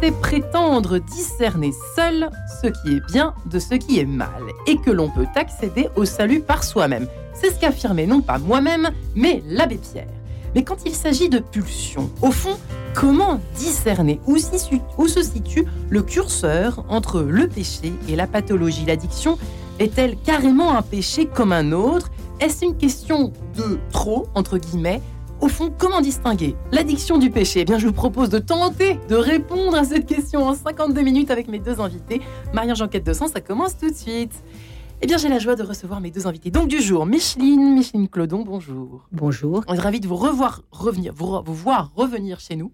c'est prétendre discerner seul ce qui est bien de ce qui est mal, et que l'on peut accéder au salut par soi-même. C'est ce qu'affirmait non pas moi-même, mais l'abbé Pierre. Mais quand il s'agit de pulsion, au fond, comment discerner où se situe le curseur entre le péché et la pathologie? L'addiction est-elle carrément un péché comme un autre? Est-ce une question de trop, entre guillemets au fond, comment distinguer l'addiction du péché? Eh bien, je vous propose de tenter de répondre à cette question en 52 minutes avec mes deux invités. Marie-Jean-Quête de ça commence tout de suite. Eh bien, j'ai la joie de recevoir mes deux invités. Donc, du jour, Micheline, Micheline Clodon, bonjour. Bonjour. On est ravis de vous revoir, revenir, vous, voir revenir chez nous.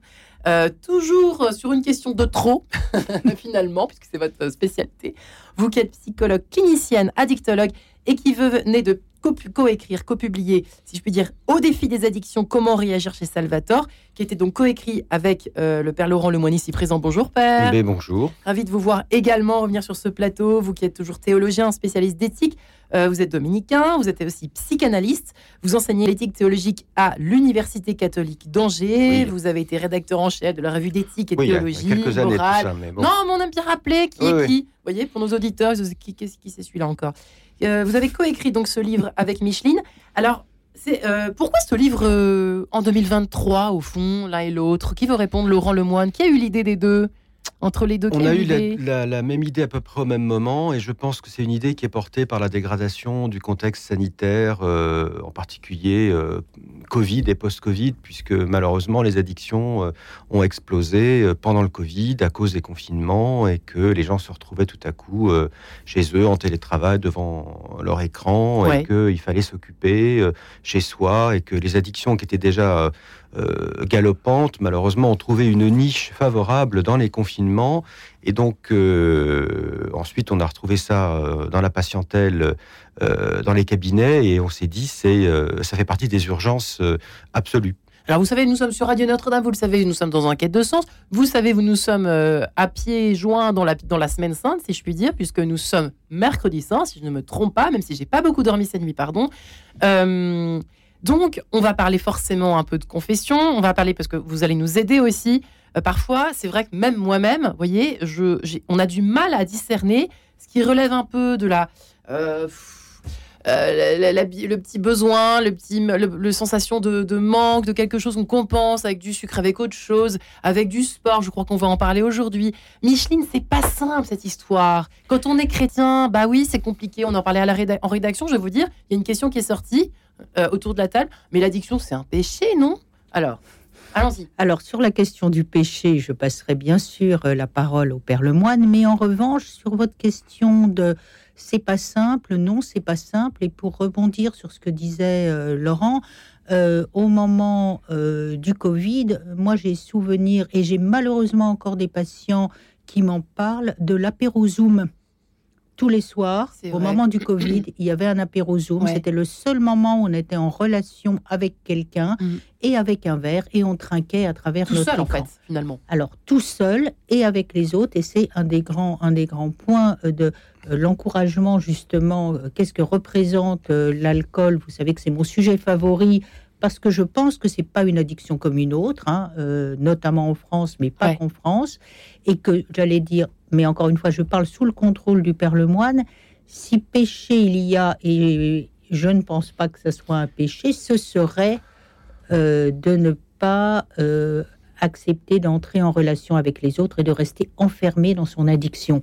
Euh, toujours sur une question de trop, finalement, puisque c'est votre spécialité. Vous qui êtes psychologue clinicienne, addictologue et qui venez de coécrire, co-publier, si je puis dire, Au défi des addictions, comment réagir chez Salvatore, qui était donc coécrit avec euh, le père Laurent Lemoine ici présent. Bonjour père. Eh bonjour. Ravi de vous voir également revenir sur ce plateau, vous qui êtes toujours théologien, spécialiste d'éthique. Euh, vous êtes dominicain, vous êtes aussi psychanalyste, vous enseignez l'éthique théologique à l'Université catholique d'Angers, vous avez été rédacteur en chef de la revue d'éthique et théologie. Il y a quelques années, ça, mais bon. Non, mais on aime bien rappeler qui est qui. Vous voyez, pour nos auditeurs, qui, qui, qui c'est celui-là encore euh, vous avez coécrit donc ce livre avec Micheline. Alors, euh, pourquoi ce livre euh, en 2023, au fond, l'un et l'autre? Qui veut répondre? Laurent Lemoine Qui a eu l'idée des deux? Entre les deux On a eu la, même idée à peu près au même moment, et je pense que c'est une idée qui est portée par la dégradation du contexte sanitaire, euh, en particulier euh, Covid et post-Covid, puisque malheureusement les addictions euh, ont explosé pendant le Covid à cause des confinements et que les gens se retrouvaient tout à coup chez eux en télétravail devant leur écran et qu'il fallait s'occuper chez soi et que les addictions qui étaient déjà euh, galopante, malheureusement, ont trouvé une niche favorable dans les confinements. Et donc, euh, ensuite, on a retrouvé ça euh, dans la patientèle, dans les cabinets, et on s'est dit, c'est, ça fait partie des urgences absolues. Alors, vous savez, nous sommes sur Radio Notre-Dame, vous le savez, nous sommes dans un quête de sens. Vous savez, nous sommes à pieds joints dans la, dans la semaine sainte, si je puis dire, puisque nous sommes mercredi saint, si je ne me trompe pas, même si j'ai pas beaucoup dormi cette nuit, pardon. Donc, on va parler forcément un peu de confession, on va parler parce que vous allez nous aider aussi. Euh, parfois, c'est vrai que même moi-même, vous voyez, on a du mal à discerner ce qui relève un peu de la... Euh, euh, le petit besoin, le petit le, sensation de, manque, de quelque chose qu'on compense avec du sucre, avec autre chose, avec du sport. Je crois qu'on va en parler aujourd'hui. Micheline, c'est pas simple cette histoire. Quand on est chrétien, bah oui, c'est compliqué. On en parlait en rédaction. Je vais vous dire, il y a une question qui est sortie. Euh, autour de la table. Mais l'addiction, c'est un péché, non? Alors, allons-y. Alors, sur la question du péché, je passerai bien sûr euh, la parole au Père Lemoine, mais en revanche, sur votre question de c'est pas simple, non, c'est pas simple, et pour rebondir sur ce que disait euh, Laurent, au moment du Covid, moi j'ai souvenir, et j'ai malheureusement encore des patients qui m'en parlent, de l'apéro Zoom tous les soirs, au moment du Covid, il y avait un apéro Zoom. C'était le seul moment où on était en relation avec quelqu'un mm. et avec un verre et on trinquait à travers tout notre seul, en fait, finalement. Alors tout seul et avec les autres et c'est un des grands un des grands points euh, de euh, l'encouragement justement. Euh, qu'est-ce que représente l'alcool? Vous savez que c'est mon sujet favori parce que je pense que c'est pas une addiction comme une autre, hein, notamment en France, mais pas qu'en France, et que j'allais dire mais encore une fois, je parle sous le contrôle du Père Lemoine, si péché il y a, et je ne pense pas que ce soit un péché, ce serait euh, de ne pas euh, accepter d'entrer en relation avec les autres et de rester enfermé dans son addiction.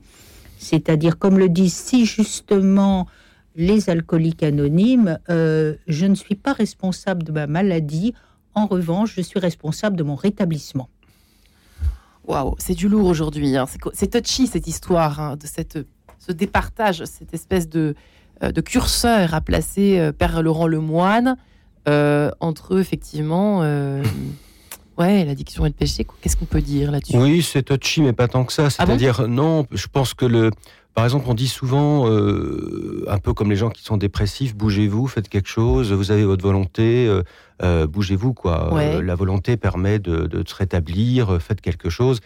C'est-à-dire, comme le disent si justement les alcooliques anonymes, euh, je ne suis pas responsable de ma maladie, en revanche, je suis responsable de mon rétablissement. Waouh, c'est du lourd aujourd'hui. Hein. C'est touchy cette histoire hein, de cette, ce départage, cette espèce de, euh, de curseur à placer euh, Père Laurent Lemoine euh, entre effectivement. Ouais, l'addiction et le péché, qu'est-ce qu'on peut dire là-dessus? Oui, c'est touchy, mais pas tant que ça. Ah C'est-à-dire, non, je pense que le, par exemple, on dit souvent, euh, un peu comme les gens qui sont dépressifs, bougez-vous, faites quelque chose, vous avez votre volonté, euh, euh, bougez-vous, quoi. la volonté permet de, se rétablir, faites quelque chose.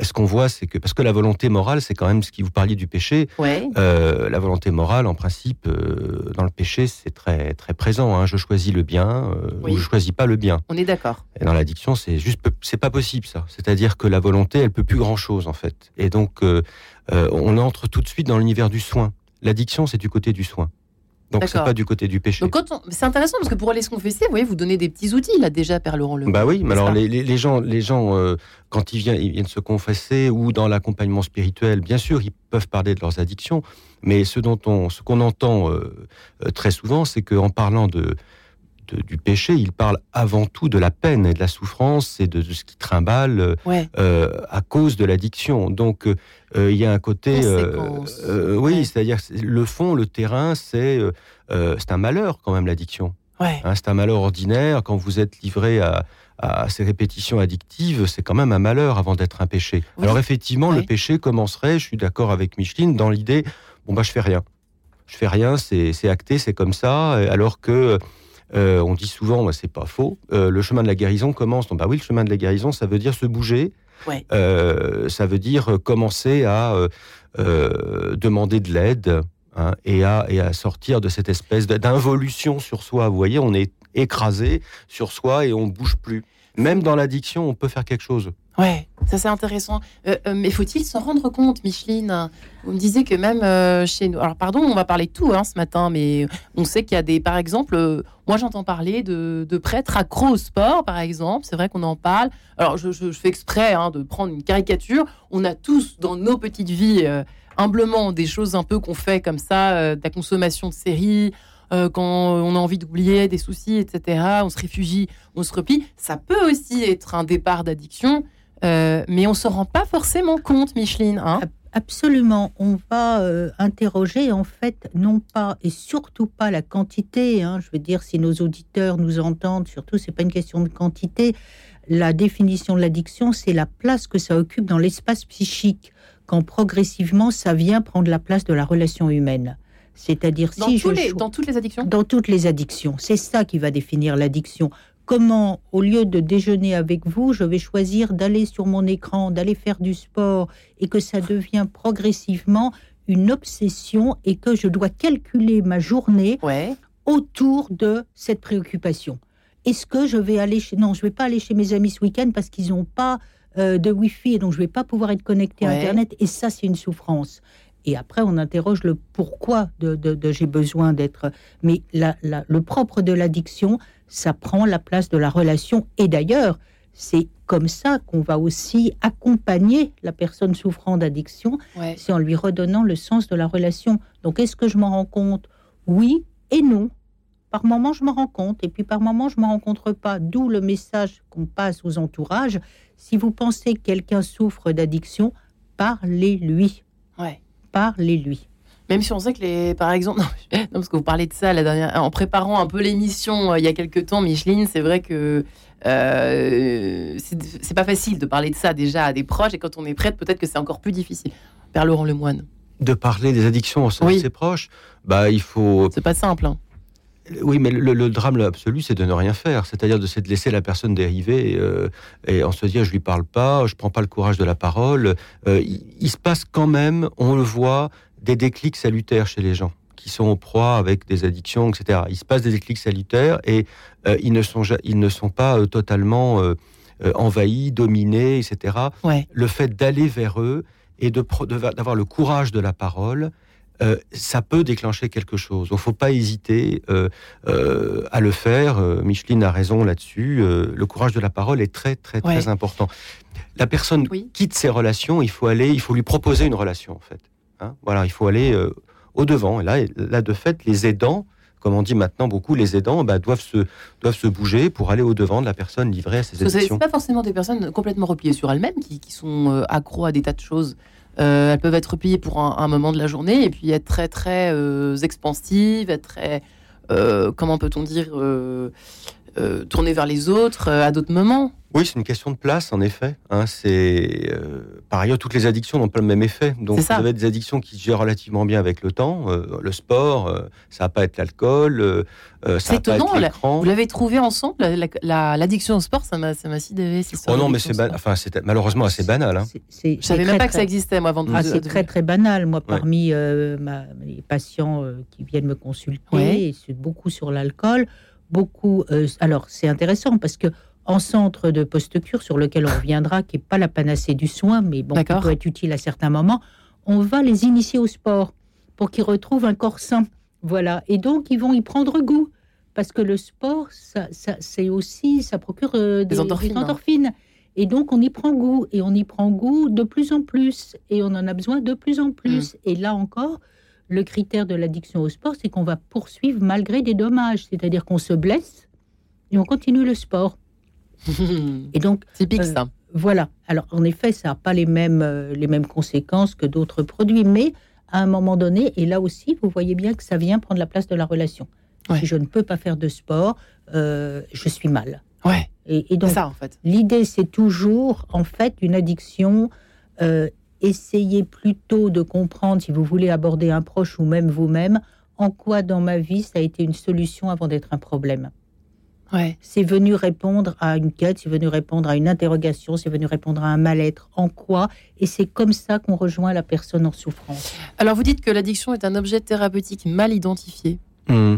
Ce qu'on voit, c'est que parce que la volonté morale, c'est quand même ce qui vous parliez du péché. Euh, la volonté morale, en principe, euh, dans le péché, c'est très très présent. Hein. Je choisis le bien ou je choisis pas le bien. On est d'accord. Et dans l'addiction, c'est juste, c'est pas possible ça. C'est-à-dire que la volonté, elle peut plus grand chose en fait. Et donc, on entre tout de suite dans l'univers du soin. L'addiction, c'est du côté du soin. Donc c'est pas du côté du péché. C'est intéressant parce que pour aller se confesser, vous voyez, vous donnez des petits outils là déjà, Père Laurent Le. Bah oui, mais alors les, gens, les gens euh, quand ils viennent, ils viennent se confesser ou dans l'accompagnement spirituel, bien sûr, ils peuvent parler de leurs addictions, mais ce dont on, ce qu'on entend euh, euh, très souvent, c'est qu'en parlant de du péché, il parle avant tout de la peine et de la souffrance et de, ce qui trimballe euh, à cause de l'addiction. Donc euh, il y a un côté, euh, oui, c'est-à-dire le fond, le terrain, c'est c'est un malheur quand même l'addiction. Hein, c'est un malheur ordinaire. Quand vous êtes livré à, ces répétitions addictives, c'est quand même un malheur avant d'être un péché. Alors effectivement, le péché commencerait, je suis d'accord avec Micheline, dans l'idée, bon bah je fais rien, je fais rien, c'est acté, c'est comme ça, alors que euh, on dit souvent, bah, c'est pas faux, euh, le chemin de la guérison commence. Donc, bah oui, le chemin de la guérison, ça veut dire se bouger. Euh, ça veut dire commencer à demander de l'aide hein, et, à, et à sortir de cette espèce d'involution sur soi. Vous voyez, on est écrasé sur soi et on bouge plus. Même dans l'addiction, on peut faire quelque chose. Ouais, ça c'est intéressant. Euh, euh, mais faut-il s'en rendre compte, Micheline? Vous me disiez que même euh, chez nous. Alors pardon, on va parler de tout hein, ce matin, mais on sait qu'il y a des, par exemple, moi j'entends parler de, prêtres accros au sport, par exemple. C'est vrai qu'on en parle. Alors je, fais exprès hein, de prendre une caricature. On a tous dans nos petites vies humblement des choses un peu qu'on fait comme ça, de la consommation de séries. quand on a envie d'oublier des soucis, etc., on se réfugie, on se replie. Ça peut aussi être un départ d'addiction. Euh, mais on se rend pas forcément compte, Micheline. Hein Absolument. On va euh, interroger en fait non pas et surtout pas la quantité. Hein. je veux dire, si nos auditeurs nous entendent, surtout c'est pas une question de quantité. La définition de l'addiction, c'est la place que ça occupe dans l'espace psychique quand progressivement ça vient prendre la place de la relation humaine. C'est-à-dire si je dans toutes les addictions? Dans toutes les addictions, c'est ça qui va définir l'addiction comment, au lieu de déjeuner avec vous, je vais choisir d'aller sur mon écran, d'aller faire du sport, et que ça devient progressivement une obsession et que je dois calculer ma journée autour de cette préoccupation. Est-ce que je vais aller chez... Non, je vais pas aller chez mes amis ce week-end parce qu'ils n'ont pas euh, de Wi-Fi et donc je vais pas pouvoir être connecté à Internet. Et ça, c'est une souffrance. Et après, on interroge le pourquoi de, j'ai besoin d'être. Mais le propre de l'addiction, ça prend la place de la relation. Et d'ailleurs, c'est comme ça qu'on va aussi accompagner la personne souffrant d'addiction, c'est en lui redonnant le sens de la relation. Donc, est-ce que je m'en rends compte? Oui et non. Par moment, je me rends compte, et puis par moment, je ne me rencontre pas. D'où le message qu'on passe aux entourages. Si vous pensez que quelqu'un souffre d'addiction, parlez-lui. Ouais. Parlez-lui. Même si on sait que les, par exemple, non, parce que vous parlez de ça la dernière, en préparant un peu l'émission euh, il y a quelques temps, Micheline, c'est vrai que euh, c'est pas facile de parler de ça déjà à des proches et quand on est prête, peut-être que c'est encore plus difficile. Père Laurent Lemoine. De parler des addictions au de ses proches, bah il faut. C'est pas simple. Hein. Oui, mais le, drame absolu, c'est de ne rien faire. C'est-à-dire de, de, laisser la personne dériver euh, et en se dire, je lui parle pas, je prends pas le courage de la parole. il, se passe quand même, on le voit, des déclics salutaires chez les gens qui sont en proie avec des addictions, etc. Il se passe des déclics salutaires et euh, ils, ne sont, ils ne sont pas euh, totalement euh, envahis, dominés, etc. Le fait d'aller vers eux et d'avoir le courage de la parole, ça peut déclencher quelque chose. Il ne faut pas hésiter à le faire. Micheline a raison là-dessus. le courage de la parole est très, très, très important. La personne quitte ses relations, il faut aller, il faut lui proposer une relation, en fait. Hein. voilà, il faut aller euh, au devant. Et là, là, de fait, les aidants, comme on dit maintenant beaucoup, les aidants bah, doivent, se, doivent se bouger pour aller au devant de la personne livrée à ces addictions. Ce pas forcément des personnes complètement repliées sur elles-mêmes qui, sont euh, accros à des tas de choses. Euh, elles peuvent être repliées pour un, moment de la journée et puis être très très expansives, être très comment peut-on dire tourner vers les autres à d'autres moments. Oui, c'est une question de place, en effet. Hein, c'est euh, par ailleurs toutes les addictions n'ont pas le même effet. Donc vous avez des addictions qui se gèrent relativement bien avec le temps. Euh, le sport, euh, ça va pas être l'alcool, ça va pas être l'écran. Vous l'avez trouvé ensemble L'addiction au sport, ça m'a sidéré. Oh non, mais c'est enfin c'est malheureusement assez banal. Hein. Je savais même pas que ça existait moi avant de. Ah, c'est très très banal. Moi, parmi ma, les patients qui viennent me consulter, c'est beaucoup sur l'alcool, beaucoup. alors c'est intéressant parce que en centre de post-cure, sur lequel on reviendra, qui n'est pas la panacée du soin, mais bon, qui peut être utile à certains moments, on va les initier au sport pour qu'ils retrouvent un corps sain. Voilà. Et donc, ils vont y prendre goût. Parce que le sport, ça, c'est aussi, ça procure euh, des, endorphines. Et donc, on y prend goût. Et on y prend goût de plus en plus. Et on en a besoin de plus en plus. Mm. Et là encore, le critère de l'addiction au sport, c'est qu'on va poursuivre malgré des dommages. C'est-à-dire qu'on se blesse et on continue le sport. Et donc, typique euh, ça. Voilà. Alors, en effet, ça n'a pas les mêmes, euh, les mêmes conséquences que d'autres produits, mais à un moment donné, et là aussi, vous voyez bien que ça vient prendre la place de la relation. Si je ne peux pas faire de sport, euh, je suis mal. Ouais. Et, donc, ça, en fait. l'idée, c'est toujours, en fait, une addiction. Essayez plutôt de comprendre, si vous voulez aborder un proche ou même vous-même, en quoi dans ma vie ça a été une solution avant d'être un problème. C'est venu répondre à une quête, c'est venu répondre à une interrogation, c'est venu répondre à un mal-être. En quoi? Et c'est comme ça qu'on rejoint la personne en souffrance. Alors vous dites que l'addiction est un objet thérapeutique mal identifié. Mmh.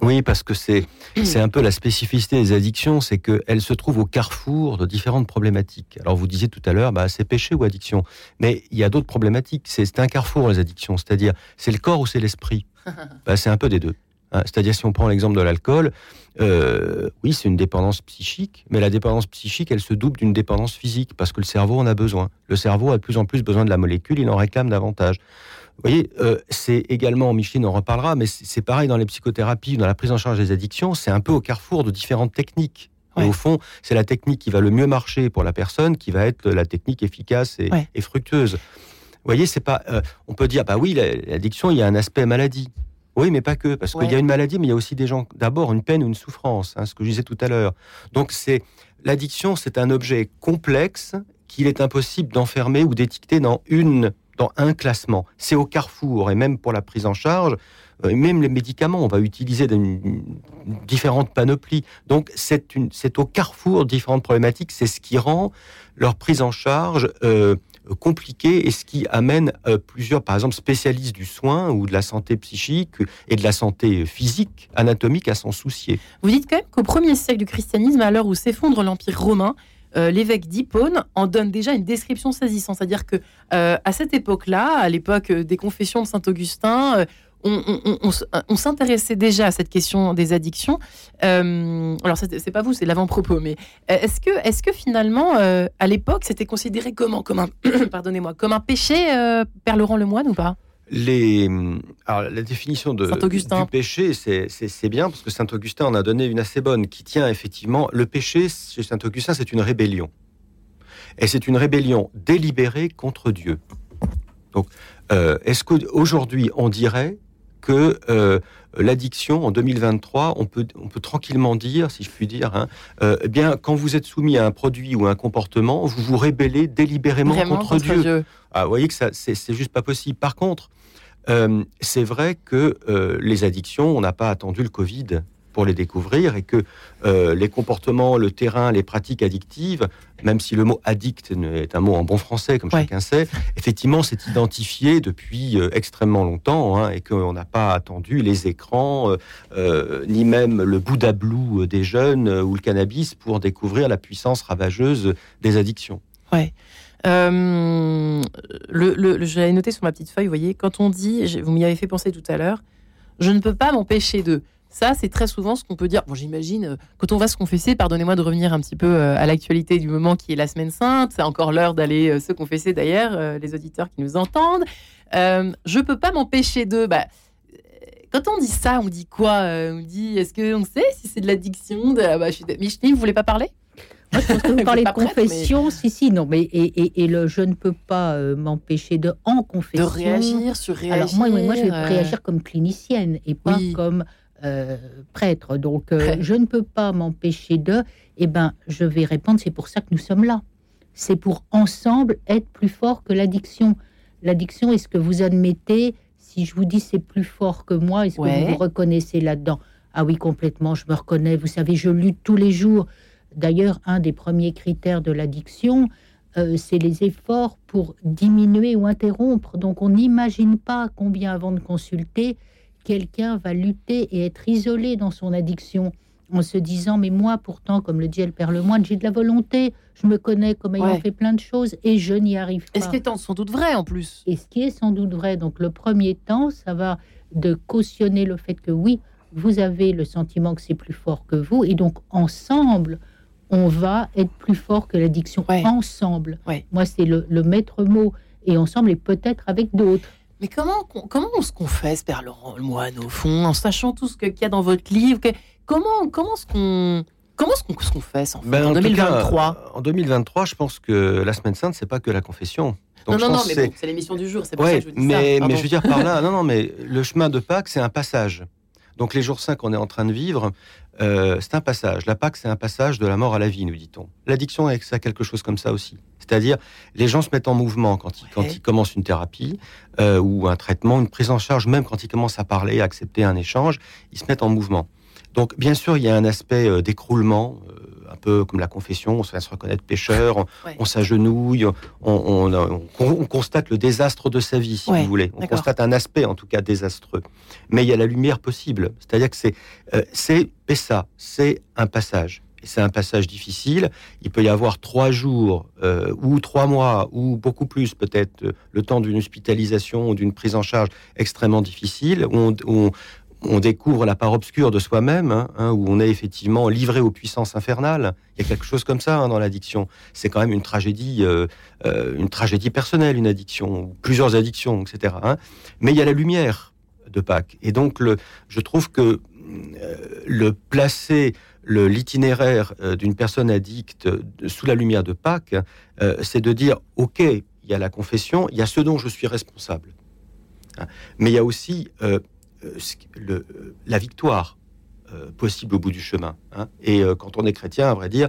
Oui, parce que c'est c'est un peu la spécificité des addictions, c'est qu'elles se trouvent au carrefour de différentes problématiques. Alors vous disiez tout à l'heure, bah, c'est péché ou addiction, mais il y a d'autres problématiques. C'est un carrefour les addictions, c'est-à-dire c'est le corps ou c'est l'esprit? bah, c'est un peu des deux. Hein, c'est-à-dire, si on prend l'exemple de l'alcool, euh, oui, c'est une dépendance psychique, mais la dépendance psychique, elle se double d'une dépendance physique, parce que le cerveau en a besoin. Le cerveau a de plus en plus besoin de la molécule, il en réclame davantage. Vous voyez, euh, c'est également, Micheline en reparlera, mais c'est pareil dans les psychothérapies, dans la prise en charge des addictions, c'est un peu au carrefour de différentes techniques. Et au fond, c'est la technique qui va le mieux marcher pour la personne qui va être la technique efficace et, fructueuse. Vous voyez, c'est pas. Euh, on peut dire, bah oui, l'addiction, il y a un aspect maladie. Oui, mais pas que, parce qu'il y a une maladie, mais il y a aussi des gens, d'abord une peine ou une souffrance, hein, ce que je disais tout à l'heure. Donc c'est l'addiction, c'est un objet complexe qu'il est impossible d'enfermer ou d'étiqueter dans une, dans un classement. C'est au carrefour, et même pour la prise en charge, euh, même les médicaments, on va utiliser différentes panoplies. Donc c'est au carrefour différentes problématiques. C'est ce qui rend leur prise en charge euh, compliqué et ce qui amène euh, plusieurs, par exemple, spécialistes du soin ou de la santé psychique et de la santé physique, anatomique à s'en soucier. Vous dites quand même qu'au premier siècle du christianisme, à l'heure où s'effondre l'Empire romain, euh, l'évêque d'Hippone en donne déjà une description saisissante. C'est-à-dire que euh, à cette époque-là, à l'époque des confessions de Saint Augustin, on, s'intéressait déjà à cette question des addictions. Euh, alors, c'est pas vous, c'est l'avant-propos, mais euh, est-ce que, est que finalement, euh, à l'époque, c'était considéré comment? Comme un, pardonnez-moi, comme un péché, Père Laurent Lemoine ou pas? Les, alors, la définition de, du péché, c'est bien parce que Saint Augustin en a donné une assez bonne qui tient effectivement. Le péché chez Saint Augustin, c'est une rébellion. Et c'est une rébellion délibérée contre Dieu. Donc, est-ce qu'aujourd'hui, on dirait que euh, l'addiction en 2023, on peut, on peut tranquillement dire, si je puis dire, hein, euh, eh bien, quand vous êtes soumis à un produit ou un comportement, vous vous rébellez délibérément contre, Dieu. Ah, vous voyez que ça, c'est juste pas possible. Par contre, euh, c'est vrai que les addictions, on n'a pas attendu le Covid pour les découvrir et que euh, les comportements, le terrain, les pratiques addictives, même si le mot addict est un mot en bon français, comme chacun sait, effectivement, c'est identifié depuis euh, extrêmement longtemps hein, et qu'on n'a pas attendu les écrans, euh, ni même le Bouddha Blue des jeunes ou le cannabis pour découvrir la puissance ravageuse des addictions. Ouais. Le, le, je l'avais noté sur ma petite feuille, vous voyez, quand on dit, vous m'y avez fait penser tout à l'heure, je ne peux pas m'empêcher de. Ça, c'est très souvent ce qu'on peut dire. Bon, j'imagine, euh, quand on va se confesser, pardonnez-moi de revenir un petit peu euh, à l'actualité du moment qui est la semaine sainte. C'est encore l'heure d'aller euh, se confesser d'ailleurs, les auditeurs qui nous entendent. Euh, je peux pas m'empêcher de. Bah, quand on dit ça, on dit quoi On dit, est-ce qu'on sait si c'est de l'addiction de... Ah, bah, Micheline, vous voulez pas parler? Moi, je pense que vous parlez de confession, si, si, non, mais et, le je ne peux pas m'empêcher de en confession. De réagir, sur réagir. Alors, moi, moi, je vais réagir comme clinicienne et pas comme euh, prêtre, donc je ne peux pas m'empêcher de. Eh ben, je vais répondre, c'est pour ça que nous sommes là. C'est pour ensemble être plus fort que l'addiction. L'addiction, est-ce que vous admettez, si je vous dis c'est plus fort que moi, est-ce que vous vous reconnaissez là-dedans? Ah oui, complètement, je me reconnais. Vous savez, je lutte tous les jours. D'ailleurs, un des premiers critères de l'addiction, euh, c'est les efforts pour diminuer ou interrompre. Donc on n'imagine pas combien avant de consulter, quelqu'un va lutter et être isolé dans son addiction en se disant mais moi pourtant comme le dit le Père Lemoine j'ai de la volonté je me connais comme ayant fait plein de choses et je n'y arrive pas. Et ce qui est sans doute vrai en plus. Et ce qui est sans doute vrai donc le premier temps ça va de cautionner le fait que oui vous avez le sentiment que c'est plus fort que vous et donc ensemble on va être plus fort que l'addiction ensemble. Moi, c'est le, maître mot. Et ensemble, et peut-être avec d'autres. Mais comment, comment on se confesse, Père Laurent le moine, au fond, en sachant tout ce qu'il y a dans votre livre Comment, comment est-ce qu'on Comment est-ce qu'on se confesse en, ben, en 2023 En 2023, je pense que la Semaine Sainte, c'est pas que la confession. non, non, non, mais c'est l'émission du jour, c'est que je dis mais, Mais je veux dire par là, non, non, mais le chemin de Pâques, c'est un passage. Donc les jours saints qu'on est en train de vivre, euh, c'est un passage. La Pâque, c'est un passage de la mort à la vie, nous dit-on. L'addiction, c'est quelque chose comme ça aussi. C'est-à-dire, les gens se mettent en mouvement quand ils, quand ils commencent une thérapie euh, ou un traitement, une prise en charge, même quand ils commencent à parler, à accepter un échange, ils se mettent en mouvement. Donc, bien sûr, il y a un aspect euh, d'écroulement, peu comme la confession, on se se reconnaître pécheur, on, s'agenouille, on, constate le désastre de sa vie, si vous voulez. On constate un aspect, en tout cas, désastreux. Mais il y a la lumière possible. C'est-à-dire que c'est euh, c'est ça, c'est un passage. C'est un passage difficile. Il peut y avoir trois jours euh, ou trois mois ou beaucoup plus peut-être euh, le temps d'une hospitalisation ou d'une prise en charge extrêmement difficile où on, on découvre la part obscure de soi-même, hein, hein, où on est effectivement livré aux puissances infernales. Il y a quelque chose comme ça hein, dans l'addiction. C'est quand même une tragédie, euh, euh, une tragédie personnelle, une addiction, plusieurs addictions, etc. Mais il y a la lumière de Pâques, et donc je trouve que euh, le placer l'itinéraire d'une personne addicte sous la lumière de Pâques, c'est de dire ok, il y a la confession, il y a ce dont je suis responsable. Mais il y a aussi le, la victoire euh, possible au bout du chemin. Hein. Et euh, quand on est chrétien, à vrai dire,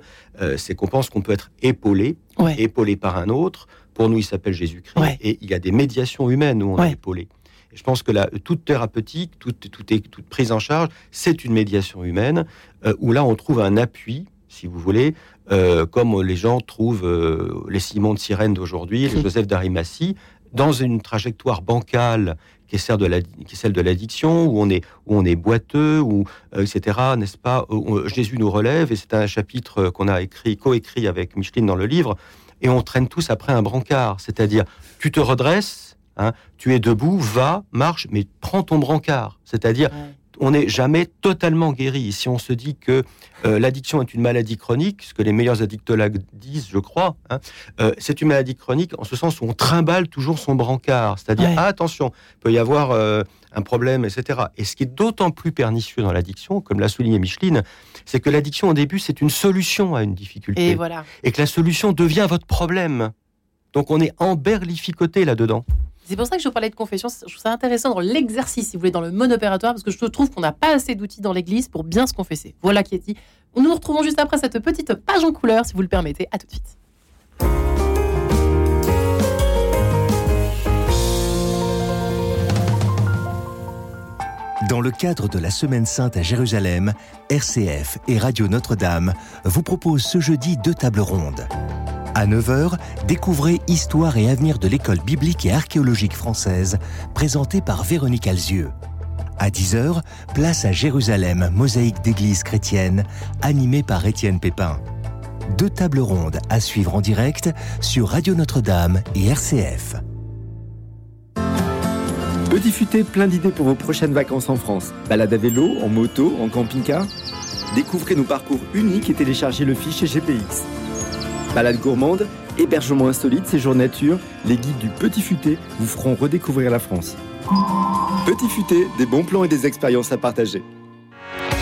c'est qu'on pense qu'on peut être épaulé, épaulé par un autre. Pour nous, il s'appelle Jésus-Christ. Et il y a des médiations humaines où on est épaulé. Et je pense que la, toute thérapeutique, toute, toute, toute prise en charge, c'est une médiation humaine où là, on trouve un appui, si vous voulez, comme les gens trouvent les Simons de Sirène d'aujourd'hui, les Joseph d'Arimathie, dans une trajectoire bancale qui est de la, qui est celle de l'addiction, où on est où on est boiteux, ou euh, etc. N'est-ce pas? Jésus nous relève, et c'est un chapitre qu'on a écrit, coécrit avec Micheline dans le livre, et on traîne tous après un brancard, c'est-à-dire tu te redresses, hein, tu es debout, va, marche, mais prends ton brancard, c'est-à-dire on n'est jamais totalement guéri. Si on se dit que euh, l'addiction est une maladie chronique, ce que les meilleurs addictologues disent, je crois, hein, euh, c'est une maladie chronique en ce sens où on trimballe toujours son brancard. C'est-à-dire, ah, attention, il peut y avoir euh, un problème, etc. Et ce qui est d'autant plus pernicieux dans l'addiction, comme l'a souligné Micheline, c'est que l'addiction au début, c'est une solution à une difficulté. Et, voilà. et que la solution devient votre problème. Donc on est emberlificoté là-dedans. C'est pour ça que je vous parlais de confession. Je trouve ça intéressant dans l'exercice, si vous voulez, dans le mode opératoire, parce que je trouve qu'on n'a pas assez d'outils dans l'Église pour bien se confesser. Voilà qui est dit. Nous nous retrouvons juste après cette petite page en couleur, si vous le permettez. À tout de suite. Dans le cadre de la Semaine Sainte à Jérusalem, RCF et Radio Notre-Dame vous proposent ce jeudi deux tables rondes. À 9h, découvrez Histoire et avenir de l'école biblique et archéologique française, présentée par Véronique Alzieux. À 10h, place à Jérusalem, mosaïque d'église chrétienne, animée par Étienne Pépin. Deux tables rondes à suivre en direct sur Radio Notre-Dame et RCF. Petit futé, plein d'idées pour vos prochaines vacances en France. Balade à vélo, en moto, en camping-car? Découvrez nos parcours uniques et téléchargez le fichier GPX. Balade gourmande, hébergement insolite, séjour nature, les guides du Petit Futé vous feront redécouvrir la France. Petit Futé, des bons plans et des expériences à partager.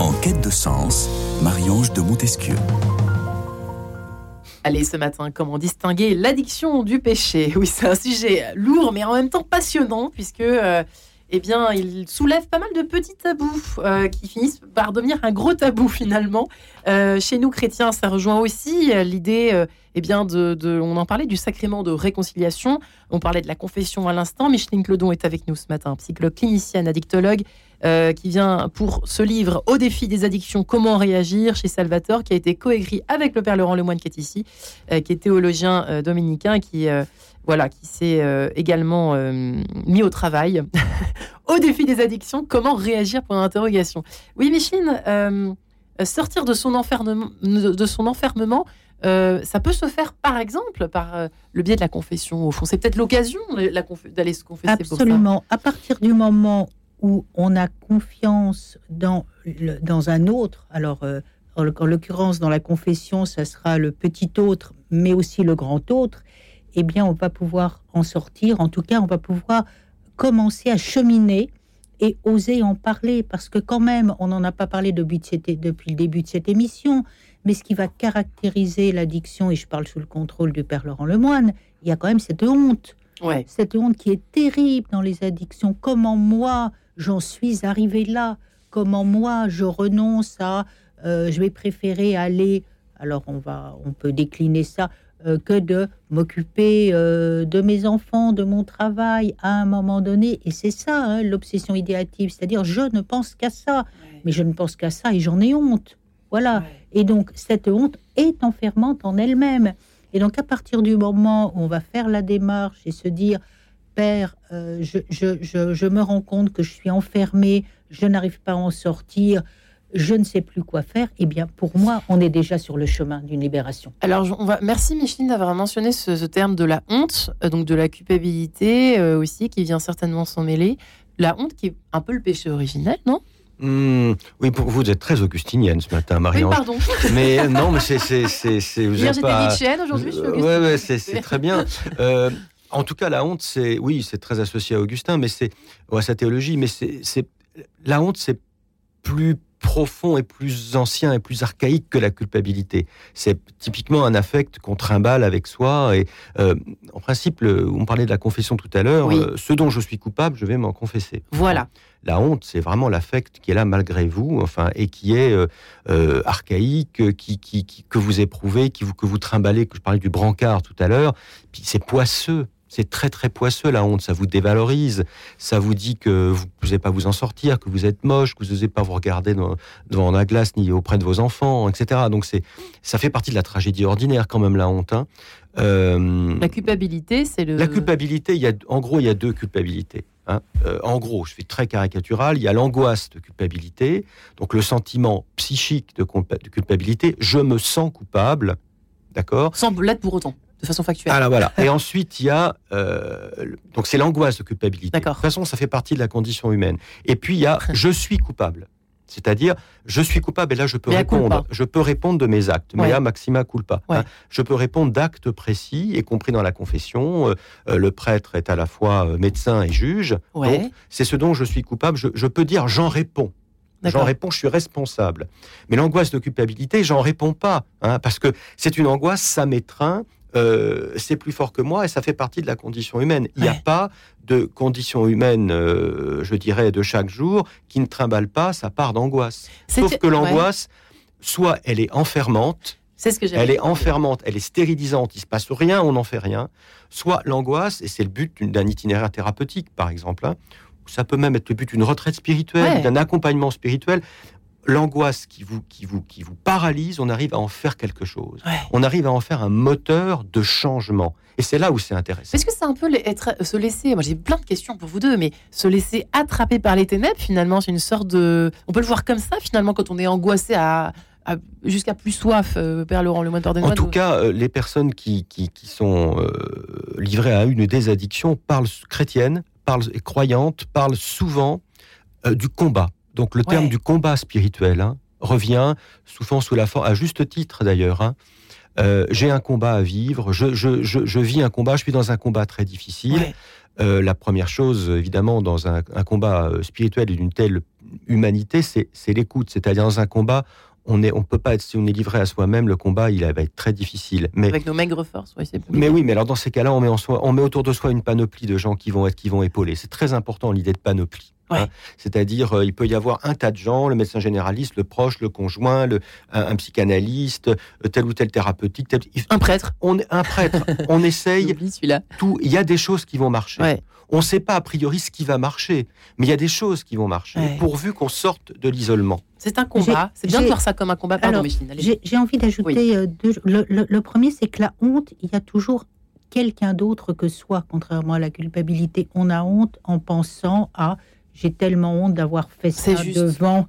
En quête de sens, Marie-Ange de Montesquieu. Allez, ce matin, comment distinguer l'addiction du péché? Oui, c'est un sujet lourd, mais en même temps passionnant, puisque euh, eh bien, il soulève pas mal de petits tabous euh, qui finissent par devenir un gros tabou finalement. Euh, chez nous, chrétiens, ça rejoint aussi euh, l'idée, eh bien, de, on en parlait du sacrement de réconciliation, on parlait de la confession à l'instant. Micheline Clodon est avec nous ce matin, psychologue clinicienne, addictologue, qui vient pour ce livre Au défi des addictions, comment réagir chez Salvatore, qui a été coécrit avec le père Laurent Lemoine qui est ici, qui est théologien dominicain, qui voilà, qui s'est euh, également euh, mis au travail au défi des addictions. Comment réagir pour l'interrogation Oui, Micheline, euh, sortir de son enfermement, de son enfermement ça peut se faire par exemple par le biais de la confession. Au fond, c'est peut-être l'occasion d'aller se confesser. Absolument. À partir du moment où on a confiance dans, dans un autre, alors en l'occurrence dans la confession, ça sera le petit autre, mais aussi le grand autre eh bien, on va pouvoir en sortir. En tout cas, on va pouvoir commencer à cheminer et oser en parler, parce que quand même, on n'en a pas parlé depuis, depuis le début de cette émission, mais ce qui va caractériser l'addiction, et je parle sous le contrôle du père Laurent Lemoine, il y a quand même cette honte. Ouais. Cette honte qui est terrible dans les addictions. Comment moi, j'en suis arrivé là? Comment moi, je renonce à... Euh, je vais préférer aller... Alors, on, va, on peut décliner ça euh, que de m'occuper euh, de mes enfants, de mon travail à un moment donné. Et c'est ça, hein, l'obsession idéative. C'est-à-dire, je ne pense qu'à ça. Mais je ne pense qu'à ça et j'en ai honte. Voilà. Et donc, cette honte est enfermante en elle-même. Et donc, à partir du moment où on va faire la démarche et se dire, Père, euh, je, je, me rends compte que je suis enfermé, je n'arrive pas à en sortir, je ne sais plus quoi faire, eh bien, pour moi, on est déjà sur le chemin d'une libération. Alors, on va... merci Micheline d'avoir mentionné ce, terme de la honte, euh, donc de la culpabilité euh, aussi, qui vient certainement s'en mêler. La honte qui est un peu le péché originel, non? Hmm, oui, pour vous, êtes très augustinienne ce matin, Marie. Oui, pardon. Mais euh, non, mais c'est, c'est, Hier, j'étais pas... aujourd'hui, je suis Oui, ouais, c'est, très bien. en tout cas, la honte, c'est oui, c'est très associé à Augustin, mais c'est à sa théologie, mais c'est, la honte, c'est plus profond et plus ancien et plus archaïque que la culpabilité. C'est typiquement un affect qu'on trimballe avec soi. Et euh, en principe, on parlait de la confession tout à l'heure. Euh, ce dont je suis coupable, je vais m'en confesser. Voilà. La honte, c'est vraiment l'affect qui est là malgré vous, enfin, et qui est euh, archaïque, qui, qui, que vous éprouvez, qui vous, que vous trimballez. Que je parlais du brancard tout à l'heure. Puis c'est poisseux. C'est très très poisseux la honte, ça vous dévalorise, ça vous dit que vous ne pouvez pas vous en sortir, que vous êtes moche, que vous n'osez pas vous regarder devant la glace ni auprès de vos enfants, etc. Donc c'est, ça fait partie de la tragédie ordinaire quand même la honte. Hein. Euh, la culpabilité, c'est le. La culpabilité, il y a, en gros, il y a deux culpabilités. Hein. Euh, en gros, je fais très caricatural, il y a l'angoisse de culpabilité, donc le sentiment psychique de, de culpabilité, je me sens coupable, d'accord? Sans l'être pour autant de façon factuelle. Alors voilà. Et ensuite, il y a euh, donc c'est l'angoisse de culpabilité. De toute façon, ça fait partie de la condition humaine. Et puis il y a je suis coupable. C'est-à-dire, je suis coupable et là, je peux répondre. Je peux répondre de mes actes. Mais là, maxima culpa. Hein. je peux répondre d'actes précis, y compris dans la confession. Euh, euh, le prêtre est à la fois médecin et juge. Donc, c'est ce dont je suis coupable. Je, je peux dire, j'en réponds. J'en réponds, je suis responsable. Mais l'angoisse de culpabilité, j'en réponds pas, hein, parce que c'est une angoisse, ça m'étreint, euh, c'est plus fort que moi et ça fait partie de la condition humaine. Il n'y a pas de condition humaine, euh, je dirais, de chaque jour qui ne trimballe pas sa part d'angoisse. Sauf que l'angoisse, soit elle est enfermante, c'est ce que elle est enfermante, elle est stérilisante, il se passe rien, on n'en fait rien. Soit l'angoisse, et c'est le but d'un itinéraire thérapeutique, par exemple, hein, ça peut même être le but d'une retraite spirituelle, d'un accompagnement spirituel. L'angoisse qui vous, qui, vous, qui vous paralyse, on arrive à en faire quelque chose. Ouais. On arrive à en faire un moteur de changement. Et c'est là où c'est intéressant. Est-ce que c'est un peu être, se laisser, moi j'ai plein de questions pour vous deux, mais se laisser attraper par les ténèbres, finalement, c'est une sorte de. On peut le voir comme ça, finalement, quand on est angoissé à, jusqu'à plus soif, euh, Père Laurent Le Moine En tout cas, euh, les personnes qui, qui, qui sont euh, livrées à une des addictions parlent chrétiennes, parlent et croyantes, parlent souvent euh, du combat. Donc le terme du combat spirituel hein, revient souvent sous la forme, à juste titre d'ailleurs. hein. Euh, J'ai un combat à vivre, je, je, je, je vis un combat, je suis dans un combat très difficile. Ouais. Euh, la première chose, évidemment, dans un, un combat euh, spirituel d'une telle humanité, c'est l'écoute. C'est-à-dire dans un combat, on est, on peut pas être, si on est livré à soi-même, le combat, il va être très difficile. Mais Avec nos maigres forces, c'est mais oui, mais alors dans ces cas-là, on met, en soi, on met autour de soi une panoplie de gens qui vont être, qui vont épauler. C'est très important l'idée de panoplie. Ouais. hein. C'est-à-dire, euh, il peut y avoir un tas de gens, le médecin généraliste, le proche, le conjoint, le, un, un psychanalyste, euh, tel ou tel thérapeutique, tel- Un prêtre. on est un prêtre. on essaye celui-là. tout. Il y a des choses qui vont marcher. Ouais. On ne sait pas a priori ce qui va marcher, mais il y a des choses qui vont marcher, Ouais. pourvu qu'on sorte de l'isolement. C'est un combat. C'est bien de voir ça comme un combat. Pardon, Alors, Micheline, allez. J'ai j'ai envie d'ajouter euh, deux. Le, le- le premier, c'est que la honte, il y a toujours quelqu'un d'autre que soi, contrairement à la culpabilité. On a honte en pensant à j'ai tellement honte d'avoir fait ça juste. devant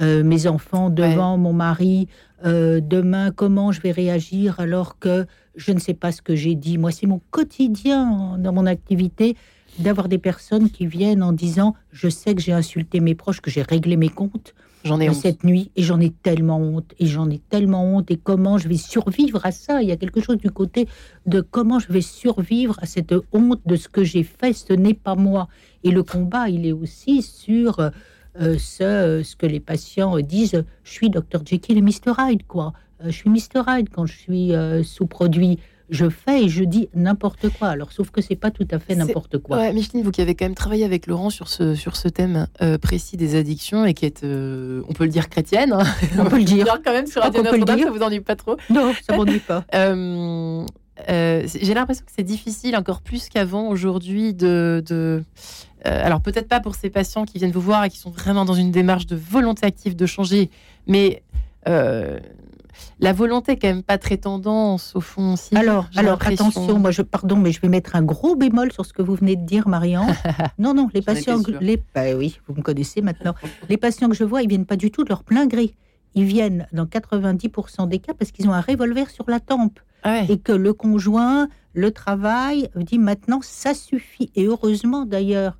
euh, mes enfants, devant mon mari. euh, demain, comment je vais réagir alors que je ne sais pas ce que j'ai dit? Moi, c'est mon quotidien dans mon activité d'avoir des personnes qui viennent en disant je sais que j'ai insulté mes proches, que j'ai réglé mes comptes J'en ai honte. cette nuit et j'en ai tellement honte et j'en ai tellement honte et comment je vais survivre à ça? Il y a quelque chose du côté de comment je vais survivre à cette honte de ce que j'ai fait ce n'est pas moi. Et le combat il est aussi sur euh, euh, ce, euh, ce que les patients disent je suis Dr Jekyll et Mr Hyde quoi. Je suis Mr Hyde quand je suis euh, sous produit je fais et je dis n'importe quoi alors sauf que c'est pas tout à fait n'importe quoi Ouais, Micheline, vous qui avez quand même travaillé avec Laurent sur ce, sur ce thème euh, précis des addictions et qui est, euh, on peut le dire, chrétienne. hein. on peut le dire quand même sur Radio Notre-Dame, ça vous ennuie pas trop. non ça m'ennuie pas Euh, J'ai l'impression que c'est difficile encore plus qu'avant aujourd'hui de. de alors peut-être pas pour ces patients qui viennent vous voir et qui sont vraiment dans une démarche de volonté active de changer, mais euh, la volonté est quand même pas très tendance au fond. Si, Alors, alors attention, moi je pardon, mais je vais mettre un gros bémol sur ce que vous venez de dire, Marianne. non, non, les patients, les, bah oui, vous me connaissez maintenant. les patients que je vois, ils viennent pas du tout de leur plein gré. Ils viennent dans 90% des cas parce qu'ils ont un revolver sur la tempe Ah ouais. et que le conjoint, le travail, dit maintenant ça suffit. Et heureusement d'ailleurs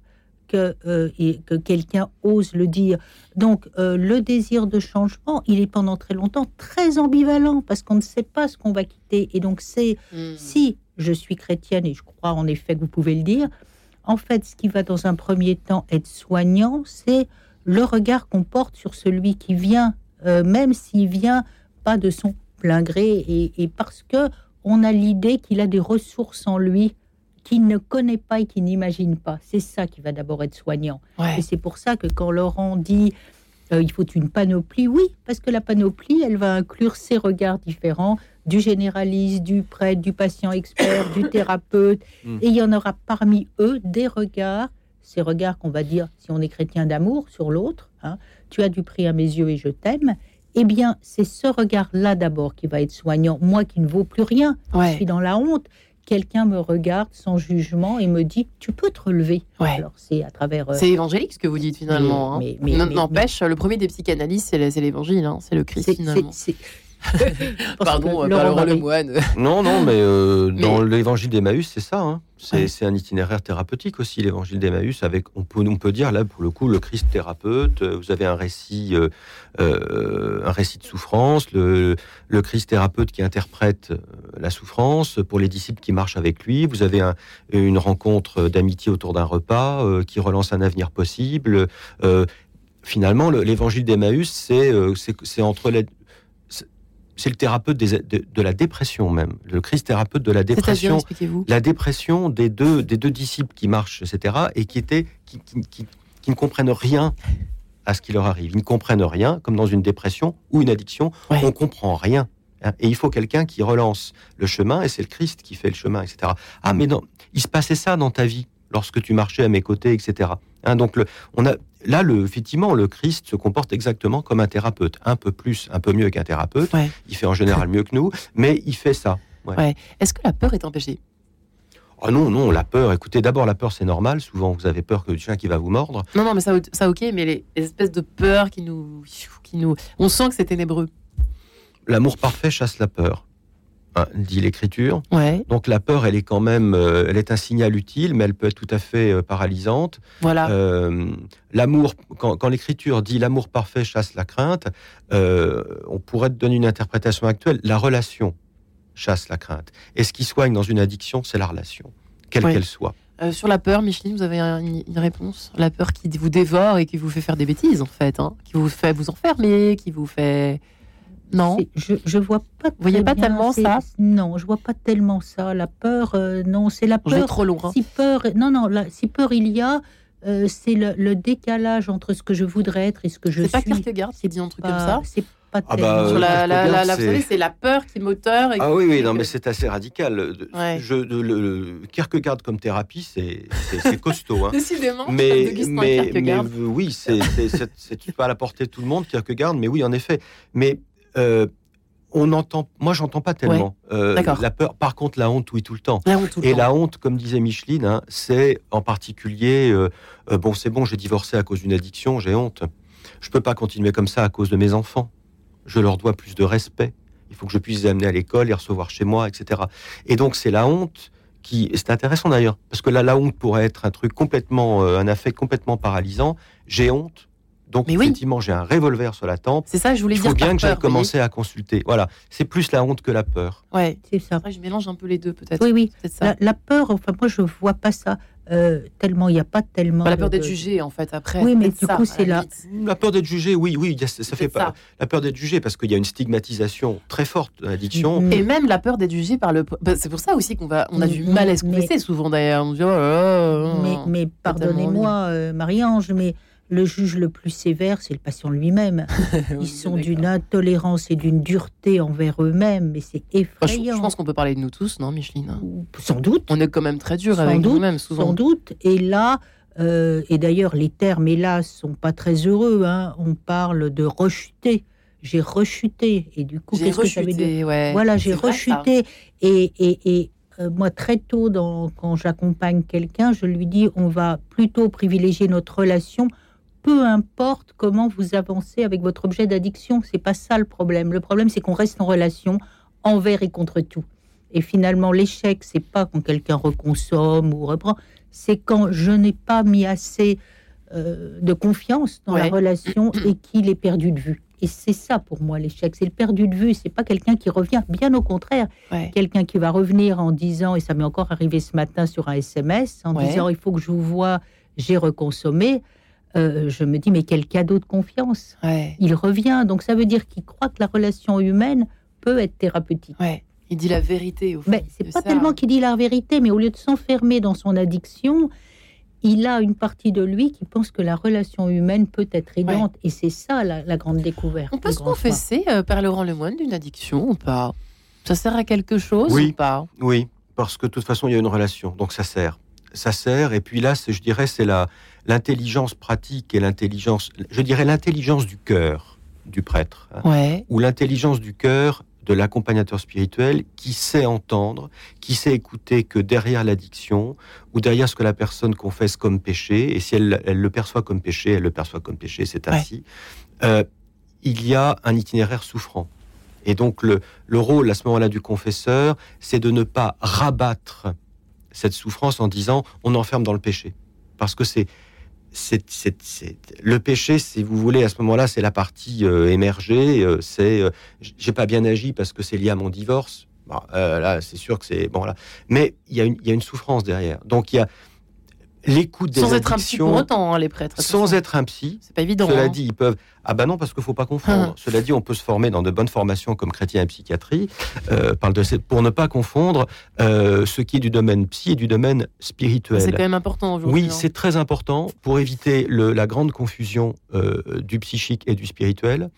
que, euh, et que quelqu'un ose le dire. Donc euh, le désir de changement, il est pendant très longtemps très ambivalent parce qu'on ne sait pas ce qu'on va quitter. Et donc c'est Hmm. si je suis chrétienne, et je crois en effet que vous pouvez le dire, en fait, ce qui va dans un premier temps être soignant, c'est le regard qu'on porte sur celui qui vient, euh, même s'il vient pas de son plein gré, et, et parce que on a l'idée qu'il a des ressources en lui qu'il ne connaît pas et qu'il n'imagine pas. C'est ça qui va d'abord être soignant. Ouais. Et c'est pour ça que quand Laurent dit euh, il faut une panoplie, oui, parce que la panoplie, elle va inclure ces regards différents du généraliste, du prêtre, du patient expert, du thérapeute. Mm. Et il y en aura parmi eux des regards, ces regards qu'on va dire, si on est chrétien d'amour sur l'autre, hein, tu as du prix à mes yeux et je t'aime. Eh bien, c'est ce regard-là d'abord qui va être soignant. Moi qui ne vaux plus rien, je suis dans la honte. Quelqu'un me regarde sans jugement et me dit Tu peux te relever. Ouais. Alors, c'est à travers. euh, C'est évangélique ce que vous dites finalement. hein. Mais- mais- mais- N'empêche, le premier des psychanalystes, c'est le- c'est l'évangile, hein, c'est le Christ finalement. Pardon, euh, Laurent pas Laurent Marie- Lemoine. Non, non, mais, euh, Mais- dans l'évangile d'Emmaüs, c'est ça. hein. C'est un itinéraire thérapeutique aussi, l'évangile d'Emmaüs. Avec, on peut, on peut dire là, pour le coup, le Christ thérapeute. euh, Vous avez un récit, euh, euh, un récit de souffrance, le, le Christ thérapeute qui interprète la souffrance pour les disciples qui marchent avec lui. Vous avez un- une rencontre d'amitié autour d'un repas euh, qui relance un avenir possible. Euh, finalement, le- l'évangile d'Emmaüs, c'est euh, entre les c'est le thérapeute des- de, de la dépression même, le Christ thérapeute de la dépression, la dépression des deux, des deux disciples qui marchent, etc., et qui, étaient, qui, qui- qui- qui ne comprennent rien à ce qui leur arrive. Ils ne comprennent rien, comme dans une dépression ou une addiction, Ouais. on comprend rien. hein. Et il faut quelqu'un qui relance le chemin, et c'est le Christ qui fait le chemin, etc. Ah, mais non, il se passait ça dans ta vie, lorsque tu marchais à mes côtés, etc. Hein, donc, le, on a, là, le, effectivement, le Christ se comporte exactement comme un thérapeute, un peu plus, un peu mieux qu'un thérapeute. Ouais. Il fait en général mieux que nous, mais il fait ça. Ouais. Ouais. Est-ce que la peur est un péché Ah non, non, la peur. Écoutez, d'abord la peur, c'est normal. Souvent, vous avez peur que du chien qui va vous mordre. Non, non, mais ça, ça ok, mais les, les espèces de peurs qui nous, qui nous, on sent que c'est ténébreux. L'amour parfait chasse la peur, dit l'Écriture. Ouais. Donc la peur, elle est quand même, euh, elle est un signal utile, mais elle peut être tout à fait euh, paralysante. Voilà. Euh, l'amour, quand, quand l'Écriture dit l'amour parfait chasse la crainte, euh, on pourrait donner une interprétation actuelle. La relation chasse la crainte. Et ce qui soigne dans une addiction, c'est la relation, quelle qu'elle soit. Euh, sur la peur, Micheline, vous avez un- une, une réponse? La peur qui vous dévore et qui vous fait faire des bêtises, en fait, hein, qui vous fait vous enfermer, qui vous fait. Non. Je, je vois pas. Vous voyez pas bien, tellement ça Non, je vois pas tellement ça. La peur, euh, non, c'est la peur. trop loin. Si peur, non, non, si peur il y a, euh, c'est le, le décalage entre ce que je voudrais être et ce que je C'est pas suis. Kierkegaard qui dit un truc comme ça C'est pas Ah bah, tellement- euh, Sur la, la, la, Kierkegaard, la- vous c'est- savez, c'est la peur qui est moteur. Et Ah oui, oui, non, mais c'est assez radical. Ouais. Je, le, le- Kierkegaard comme thérapie, c'est costaud. hein. Décidément, mais, mais, mais Kierkegaard. oui, c'est c'est- c'est- c'est pas à la portée de tout le monde, Kierkegaard, mais oui, en effet. Mais on entend, moi, j'entends pas tellement euh, la peur. Par contre, la honte, oui, tout le temps. La honte tout le Et temps. la honte, comme disait Micheline, hein, c'est en particulier, euh, euh, bon, c'est bon, j'ai divorcé à cause d'une addiction, j'ai honte. Je peux pas continuer comme ça à cause de mes enfants. Je leur dois plus de respect. Il faut que je puisse les amener à l'école, les recevoir chez moi, etc. Et donc, c'est la honte qui, c'est intéressant d'ailleurs, parce que là, la honte pourrait être un truc complètement, euh, un affect complètement paralysant. J'ai honte. Donc, Mais oui. effectivement, j'ai un revolver sur la tempe. C'est ça, je voulais Il dire. faut bien que j'aille commencer à consulter. Voilà. C'est plus la honte que la peur. Ouais. C'est ça. Après, je mélange un peu les deux, peut-être. Oui, oui. Ça. La, la peur, enfin, moi, je vois pas ça euh, tellement. Il n'y a pas tellement. Pas la peur de- d'être jugé, en fait, après. Oui, mais du ça, coup, c'est la-. La peur d'être jugé, oui, oui, ça, ça fait pas. ça. La peur d'être jugé, parce qu'il y a une stigmatisation très forte de l'addiction. Mm. Et même la peur d'être jugé par le. bah, c'est pour ça aussi qu'on va, on a du Mm, mal à se mais- confesser souvent d'ailleurs. On dit, oh Mais, oh. mais pardonnez-moi, euh, Marie-Ange, mais le juge le plus sévère, c'est le patient lui-même. Ils sont d'une intolérance et d'une dureté envers eux-mêmes, mais c'est Enfin, je, effrayant. je pense qu'on peut parler de nous tous, non, Micheline? Sans doute. On est quand même très dur Sans avec nous-mêmes souvent. Sans doute. Et là, euh, et d'ailleurs, les termes, hélas, sont pas très heureux. hein. On parle de rechuter. J'ai rechuté. Et du coup, qu'est-ce que ça veut dire? ouais. Voilà, j'ai rechuté. Et, et, et, euh, moi, très tôt, dans, quand j'accompagne quelqu'un, je lui dis on va plutôt privilégier notre relation, peu importe comment vous avancez avec votre objet d'addiction. C'est pas ça le problème. Le problème, c'est qu'on reste en relation envers et contre tout. Et finalement, l'échec, c'est pas quand quelqu'un reconsomme ou reprend, c'est quand je n'ai pas mis assez euh, de confiance dans la relation et qu'il est perdu de vue. Et c'est ça pour moi l'échec, c'est le perdu de vue. C'est pas quelqu'un qui revient, bien au contraire, Ouais. quelqu'un qui va revenir en disant, et ça m'est encore arrivé ce matin sur un SMS, en Ouais. disant il faut que je vous vois, j'ai reconsommé. Euh, je me dis mais quel cadeau de confiance. Ouais. Il revient, donc ça veut dire qu'il croit que la relation humaine peut être thérapeutique. Ouais. Il dit la vérité au fond. Mais c'est pas ça. tellement qu'il dit la vérité, mais au lieu de s'enfermer dans son addiction, il a une partie de lui qui pense que la relation humaine peut être aidante. Et c'est ça la, la grande découverte. On peut se confesser, euh, Père Laurent Lemoine, d'une addiction ou pas? Ça sert à quelque chose Oui. ou pas? Oui, parce que de toute façon, il y a une relation, donc ça sert. Ça sert, et puis là, c'est- je dirais, c'est la l'intelligence pratique et l'intelligence, je dirais l'intelligence du cœur du prêtre, hein, Ouais. ou l'intelligence du cœur de l'accompagnateur spirituel qui sait entendre, qui sait écouter que derrière l'addiction ou derrière ce que la personne confesse comme péché, et si elle, elle le perçoit comme péché, elle le perçoit comme péché, c'est Ouais. ainsi, euh, il y a un itinéraire souffrant. Et donc le, le rôle à ce moment-là du confesseur, c'est de ne pas rabattre cette souffrance en disant on enferme dans le péché. Parce que c'est c'est, le péché, si vous voulez, à ce moment-là, c'est la partie euh, émergée. euh, c'est euh, j'ai pas bien agi parce que c'est lié à mon divorce. Euh, là, c'est sûr que c'est bon là. Mais il y, y a une souffrance derrière. Donc il y a l'écoute des Sans être un psy pour autant, hein, les prêtres. sans être un psy. C'est pas évident. Cela hein. dit, ils peuvent. Ah bah non, parce qu'il faut pas confondre. Hum. Cela dit, on peut se former dans de bonnes formations comme chrétien et psychiatrie, euh, parle de pour ne pas confondre euh, ce qui est du domaine psy et du domaine spirituel. C'est quand même important aujourd'hui. Oui, c'est très important pour éviter le- la grande confusion euh, du psychique et du spirituel.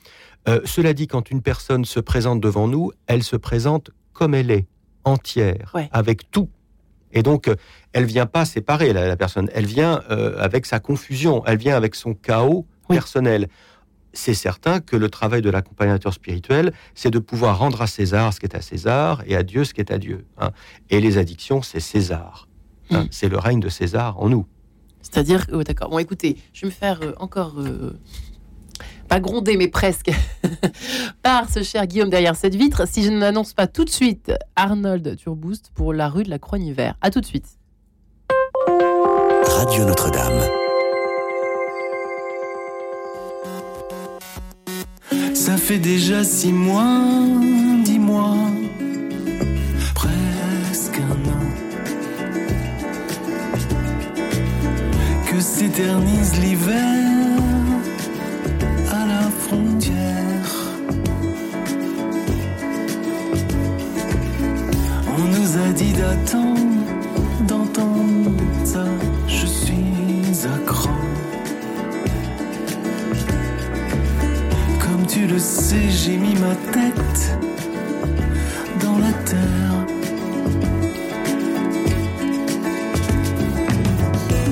Cela dit, quand une personne se présente devant nous, elle se présente comme elle est, entière, Ouais. avec tout. Et donc, euh, elle vient pas séparer la, personne, elle vient euh, avec sa confusion, elle vient avec son chaos personnel. C'est certain que le travail de l'accompagnateur spirituel, c'est de pouvoir rendre à César ce qui est à César et à Dieu ce qui est à Dieu. Hein. Et les addictions, c'est César. Hein. Mm. C'est le règne de César en nous. C'est-à-dire, oh, d'accord. Bon, écoutez, je vais me faire euh, encore pas gronder, mais presque, par ce cher Guillaume derrière cette vitre, si je n'annonce pas tout de suite Arnold Turboost pour la rue de la Croix-Hiver. À tout de suite. Radio Notre-Dame. Ça fait déjà six mois, dix mois, presque un an, que s'éternise l'hiver on nous a dit d'attendre, d'entendre ça, je suis à cran. Comme tu le sais, j'ai mis ma tête dans la terre.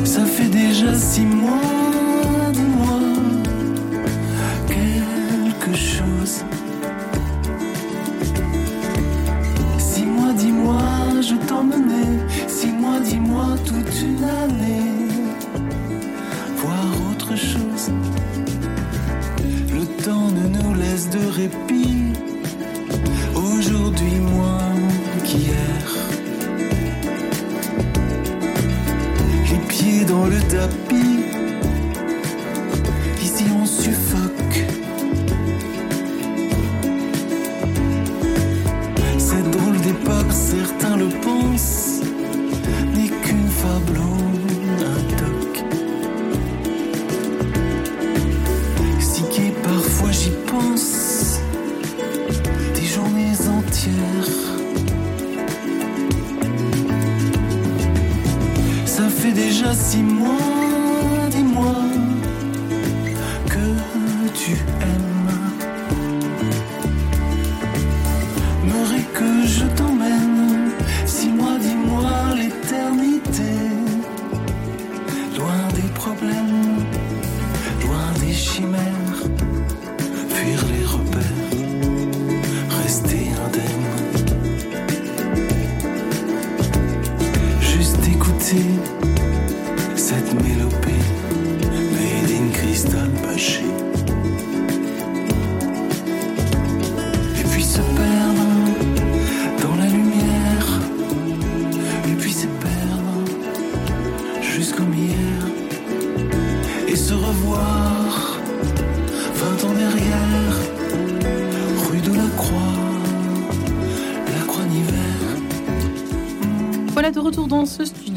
Ça fait déjà six mois aurait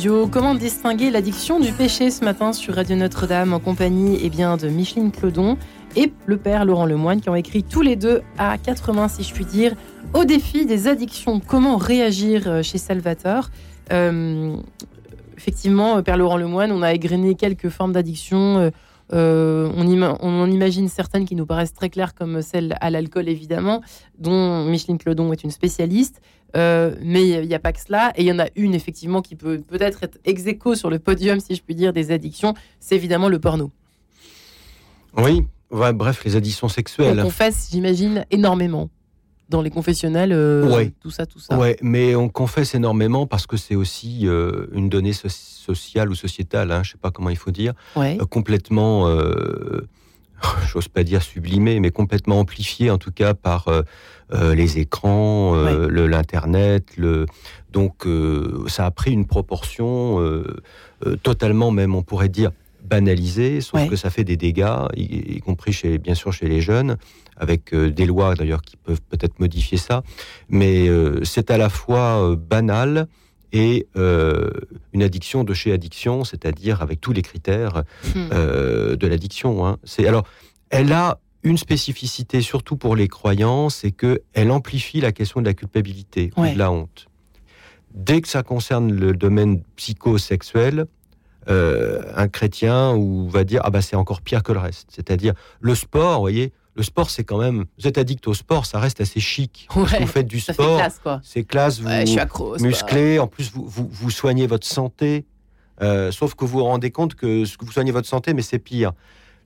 Comment distinguer l'addiction du péché ce matin sur Radio Notre-Dame en compagnie eh bien, de Micheline Clodon et le père Laurent Lemoine qui ont écrit tous les deux à quatre mains, si je puis dire, au défi des addictions. Comment réagir euh, chez Salvatore? Euh, Effectivement, euh, père Laurent Lemoine, on a égrené quelques formes d'addiction. On, on, en imagine certaines qui nous paraissent très claires, comme celle à l'alcool, évidemment, dont Micheline Clodon est une spécialiste. Euh, mais il n'y a, pas que cela. Et il y en a une, effectivement, qui peut peut-être être ex aequo sur le podium, si je puis dire, des addictions. C'est évidemment le porno. Oui, bref, les addictions sexuelles. On confesse, j'imagine, énormément dans les confessionnels, euh, tout ça, tout ça. Ouais, mais on confesse énormément parce que c'est aussi euh, une donnée sociale ou sociétale, hein, je ne sais pas comment il faut dire, complètement j'ose pas dire sublimé, mais complètement amplifié en tout cas par euh, euh, les écrans, euh, l'internet. Le... Donc ça a pris une proportion totalement même, on pourrait dire, banalisée, sauf que ça fait des dégâts, y, compris chez, bien sûr chez les jeunes, avec des lois d'ailleurs qui peuvent peut-être modifier ça. Mais c'est à la fois banal et euh, une addiction de chez addiction, c'est-à-dire avec tous les critères hmm. euh, de l'addiction. Hein. C'est alors, elle a une spécificité, surtout pour les croyants, c'est que elle amplifie la question de la culpabilité ou de la honte. Dès que ça concerne le domaine psychosexuel, euh, un chrétien ou va dire ah bah c'est encore pire que le reste. C'est-à-dire le sport, vous voyez, le sport, c'est quand même. Vous êtes addict au sport, ça reste assez chic. Parce que Ouais, vous faites du fait sport, c'est classe, vous Ouais, musclé. En plus, vous, vous, vous soignez votre santé. Euh, sauf que vous vous rendez compte que ce que vous soignez votre santé, mais c'est pire.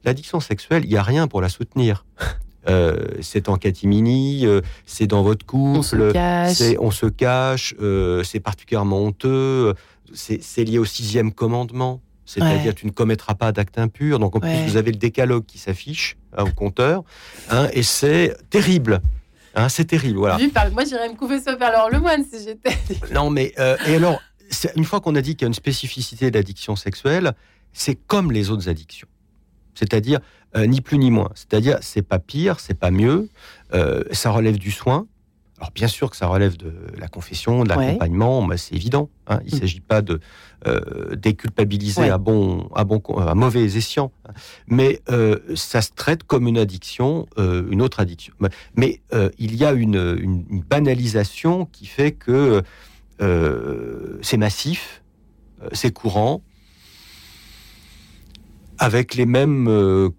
L'addiction sexuelle, il n'y a rien pour la soutenir. Euh, c'est en catimini, euh, c'est dans votre couple, On se cache. c'est on se cache, c'est particulièrement honteux, c'est lié au sixième commandement, c'est-à-dire Ouais. tu ne commettras pas d'acte impur. Donc en Ouais. plus vous avez le décalogue qui s'affiche hein, au compteur, hein, et c'est terrible. Hein, c'est terrible, voilà. Par- Moi, j'irais me couper ça vers Laurent Lemoine si j'étais. Non, mais euh, et alors, une fois qu'on a dit qu'il y a une spécificité de l'addiction sexuelle, c'est comme les autres addictions. C'est-à-dire euh, ni plus ni moins. C'est-à-dire c'est pas pire, c'est pas mieux. euh, ça relève du soin. Alors bien sûr que ça relève de la confession, de Ouais. l'accompagnement, c'est évident. hein. Il ne Mm. s'agit pas de euh, déculpabiliser Ouais. à bon, à bon, à mauvais escient. Mais euh, ça se traite comme une addiction, euh, une autre addiction. Mais il y a une, une- une banalisation qui fait que c'est massif, c'est courant, avec les mêmes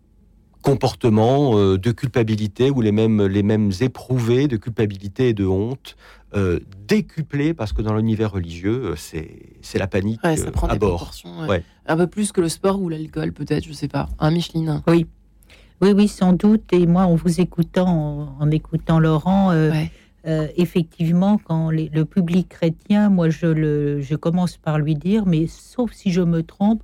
comportements euh, de culpabilité ou les mêmes, les mêmes éprouvés de culpabilité et de honte, euh, décuplés parce que dans l'univers religieux, euh, c'est c'est la panique Ouais, ça prend à des bord. proportions. ouais. Ouais. Un peu plus que le sport ou l'alcool, peut-être, je sais pas. Un Micheline. Oui, oui, sans doute. Et moi, en vous écoutant, en, en écoutant Laurent, euh, Ouais. euh, effectivement, quand les- le public chrétien, moi, je, le, je commence par lui dire, mais sauf si je me trompe,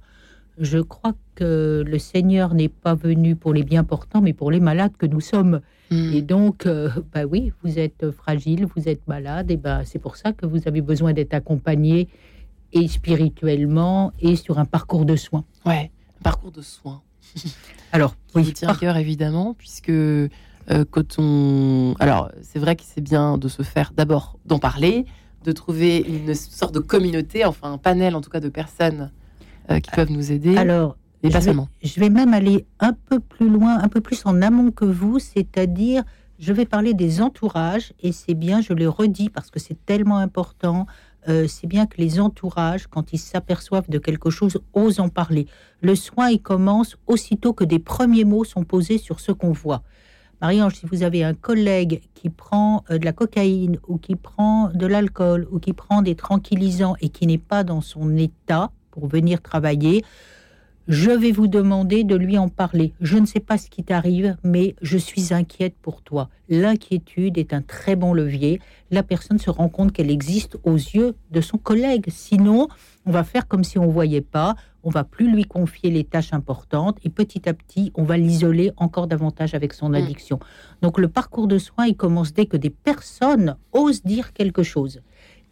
je crois que le Seigneur n'est pas venu pour les bien portants, mais pour les malades que nous sommes. Hmm. Et donc, euh, bah oui, vous êtes fragile, vous êtes malade, et ben c'est pour ça que vous avez besoin d'être accompagné et spirituellement et sur un parcours de soins. Ouais. Un parcours de soins. Alors, qui vous oui, tient à cœur évidemment, puisque euh, quand on. Alors, c'est vrai que c'est bien de se faire d'abord d'en parler, de trouver une sorte de communauté, enfin un panel en tout cas de personnes euh, qui peuvent nous aider. alors et pas je vais- seulement. Je vais même aller un peu plus loin, un peu plus en amont que vous, c'est-à-dire, je vais parler des entourages, et c'est bien, je le redis parce que c'est tellement important, euh, c'est bien que les entourages, quand ils s'aperçoivent de quelque chose, osent en parler. Le soin, il commence aussitôt que des premiers mots sont posés sur ce qu'on voit. Marie-Ange, si vous avez un collègue qui prend euh, de la cocaïne ou qui prend de l'alcool ou qui prend des tranquillisants et qui n'est pas dans son état pour venir travailler, je vais vous demander de lui en parler. Je ne sais pas ce qui t'arrive, mais je suis inquiète pour toi. L'inquiétude est un très bon levier. La personne se rend compte qu'elle existe aux yeux de son collègue. Sinon, on va faire comme si on ne voyait pas. On va plus lui confier les tâches importantes et petit à petit, on va l'isoler encore davantage avec son addiction. Donc le parcours de soins, il commence dès que des personnes osent dire quelque chose.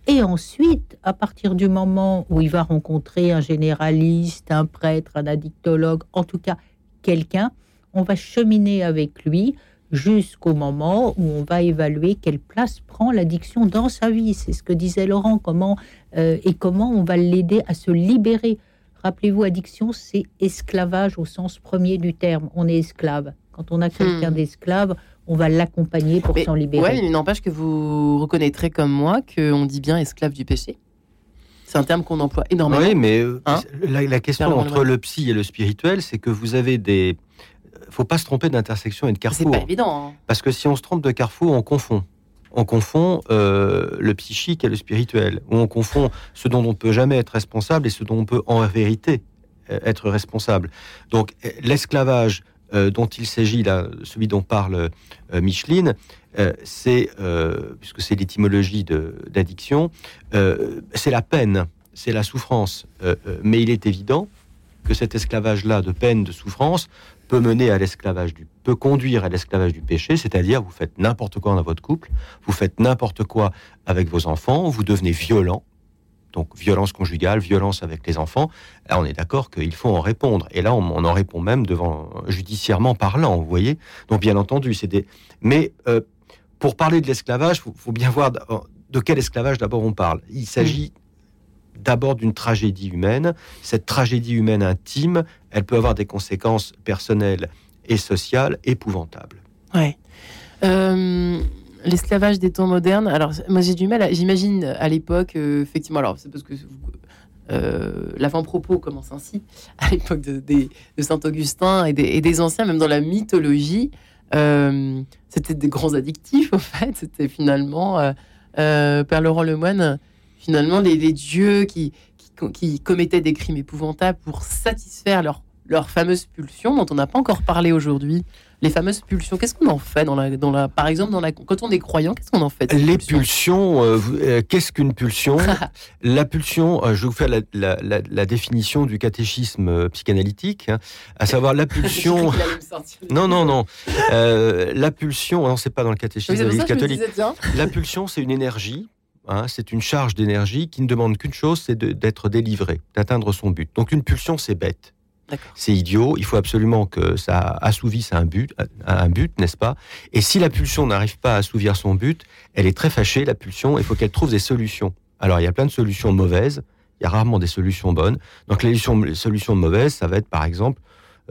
Et ensuite, à partir du moment où il va rencontrer un généraliste, un prêtre, un addictologue, en tout cas quelqu'un, on va cheminer avec lui jusqu'au moment où on va évaluer quelle place prend l'addiction dans sa vie. C'est ce que disait Laurent, comment euh, et comment on va l'aider à se libérer. Rappelez-vous, addiction, c'est esclavage au sens premier du terme. On est esclave. Quand on a quelqu'un Hmm. d'esclave, on va l'accompagner pour s'en libérer. Ouais, mais il n'empêche que vous reconnaîtrez comme moi qu'on dit bien esclave du péché. C'est un terme qu'on emploie énormément. Oui, mais euh, Hein la, la question entre le psy et le spirituel, c'est que vous avez des. Faut pas se tromper d'intersection et de C'est carrefour. pas évident. hein. Parce que si on se trompe de carrefour, on confond. On confond euh, le psychique et le spirituel. Ou on confond ce dont on ne peut jamais être responsable et ce dont on peut en vérité euh, être responsable. Donc euh, l'esclavage euh, dont il s'agit là, celui dont parle euh, Micheline, euh, c'est, puisque c'est l'étymologie d'addiction, c'est la peine, c'est la souffrance. Mais il est évident que cet esclavage-là de peine, de souffrance, peut mener à l'esclavage du peut conduire à l'esclavage du péché, c'est-à-dire vous faites n'importe quoi dans votre couple, vous faites n'importe quoi avec vos enfants, vous devenez violent. Donc violence conjugale, violence avec les enfants. Là, on est d'accord qu'il faut en répondre. Et là, on, en répond même devant judiciairement parlant. Vous voyez. Donc bien entendu, c'est des. Mais euh, pour parler de l'esclavage, faut, faut bien voir de quel esclavage d'abord on parle. Il s'agit d'abord d'une tragédie humaine. Cette tragédie humaine intime, elle peut avoir des conséquences personnelles et sociales épouvantables. Ouais. Euh, L'esclavage des temps modernes. Alors, moi, j'ai du mal. J'imagine à l'époque, euh, effectivement. Alors, c'est parce que euh, l'avant-propos commence ainsi à l'époque de, Saint Augustin et des, anciens, même dans la mythologie. euh, c'était des grands addictifs, en fait. C'était finalement, Père Laurent Lemoine, finalement, les, dieux qui commettaient des crimes épouvantables pour satisfaire leur, leur fameuse pulsion, dont on n'a pas encore parlé aujourd'hui. Les fameuses pulsions, qu'est-ce qu'on en fait dans la, dans la, par exemple, dans la, quand on est croyant, qu'est-ce qu'on en fait Les pulsions euh, euh, qu'est-ce qu'une pulsion? La pulsion, euh, je vais vous faire la, la- la- la définition du catéchisme psychanalytique, hein, à savoir la pulsion. Non, non, non. Euh, la pulsion, non, c'est pas dans le catéchisme catholique. La pulsion, c'est une énergie, hein, c'est une charge d'énergie qui ne demande qu'une chose, c'est d'être délivré, d'atteindre son but. Donc une pulsion, c'est bête. C'est idiot, il faut absolument que ça assouvisse un but, un but, n'est-ce pas? Et si la pulsion n'arrive pas à assouvir son but, elle est très fâchée, la pulsion, il faut qu'elle trouve des solutions. Alors il y a plein de solutions mauvaises, il y a rarement des solutions bonnes. Donc les solutions, les solutions mauvaises, ça va être par exemple,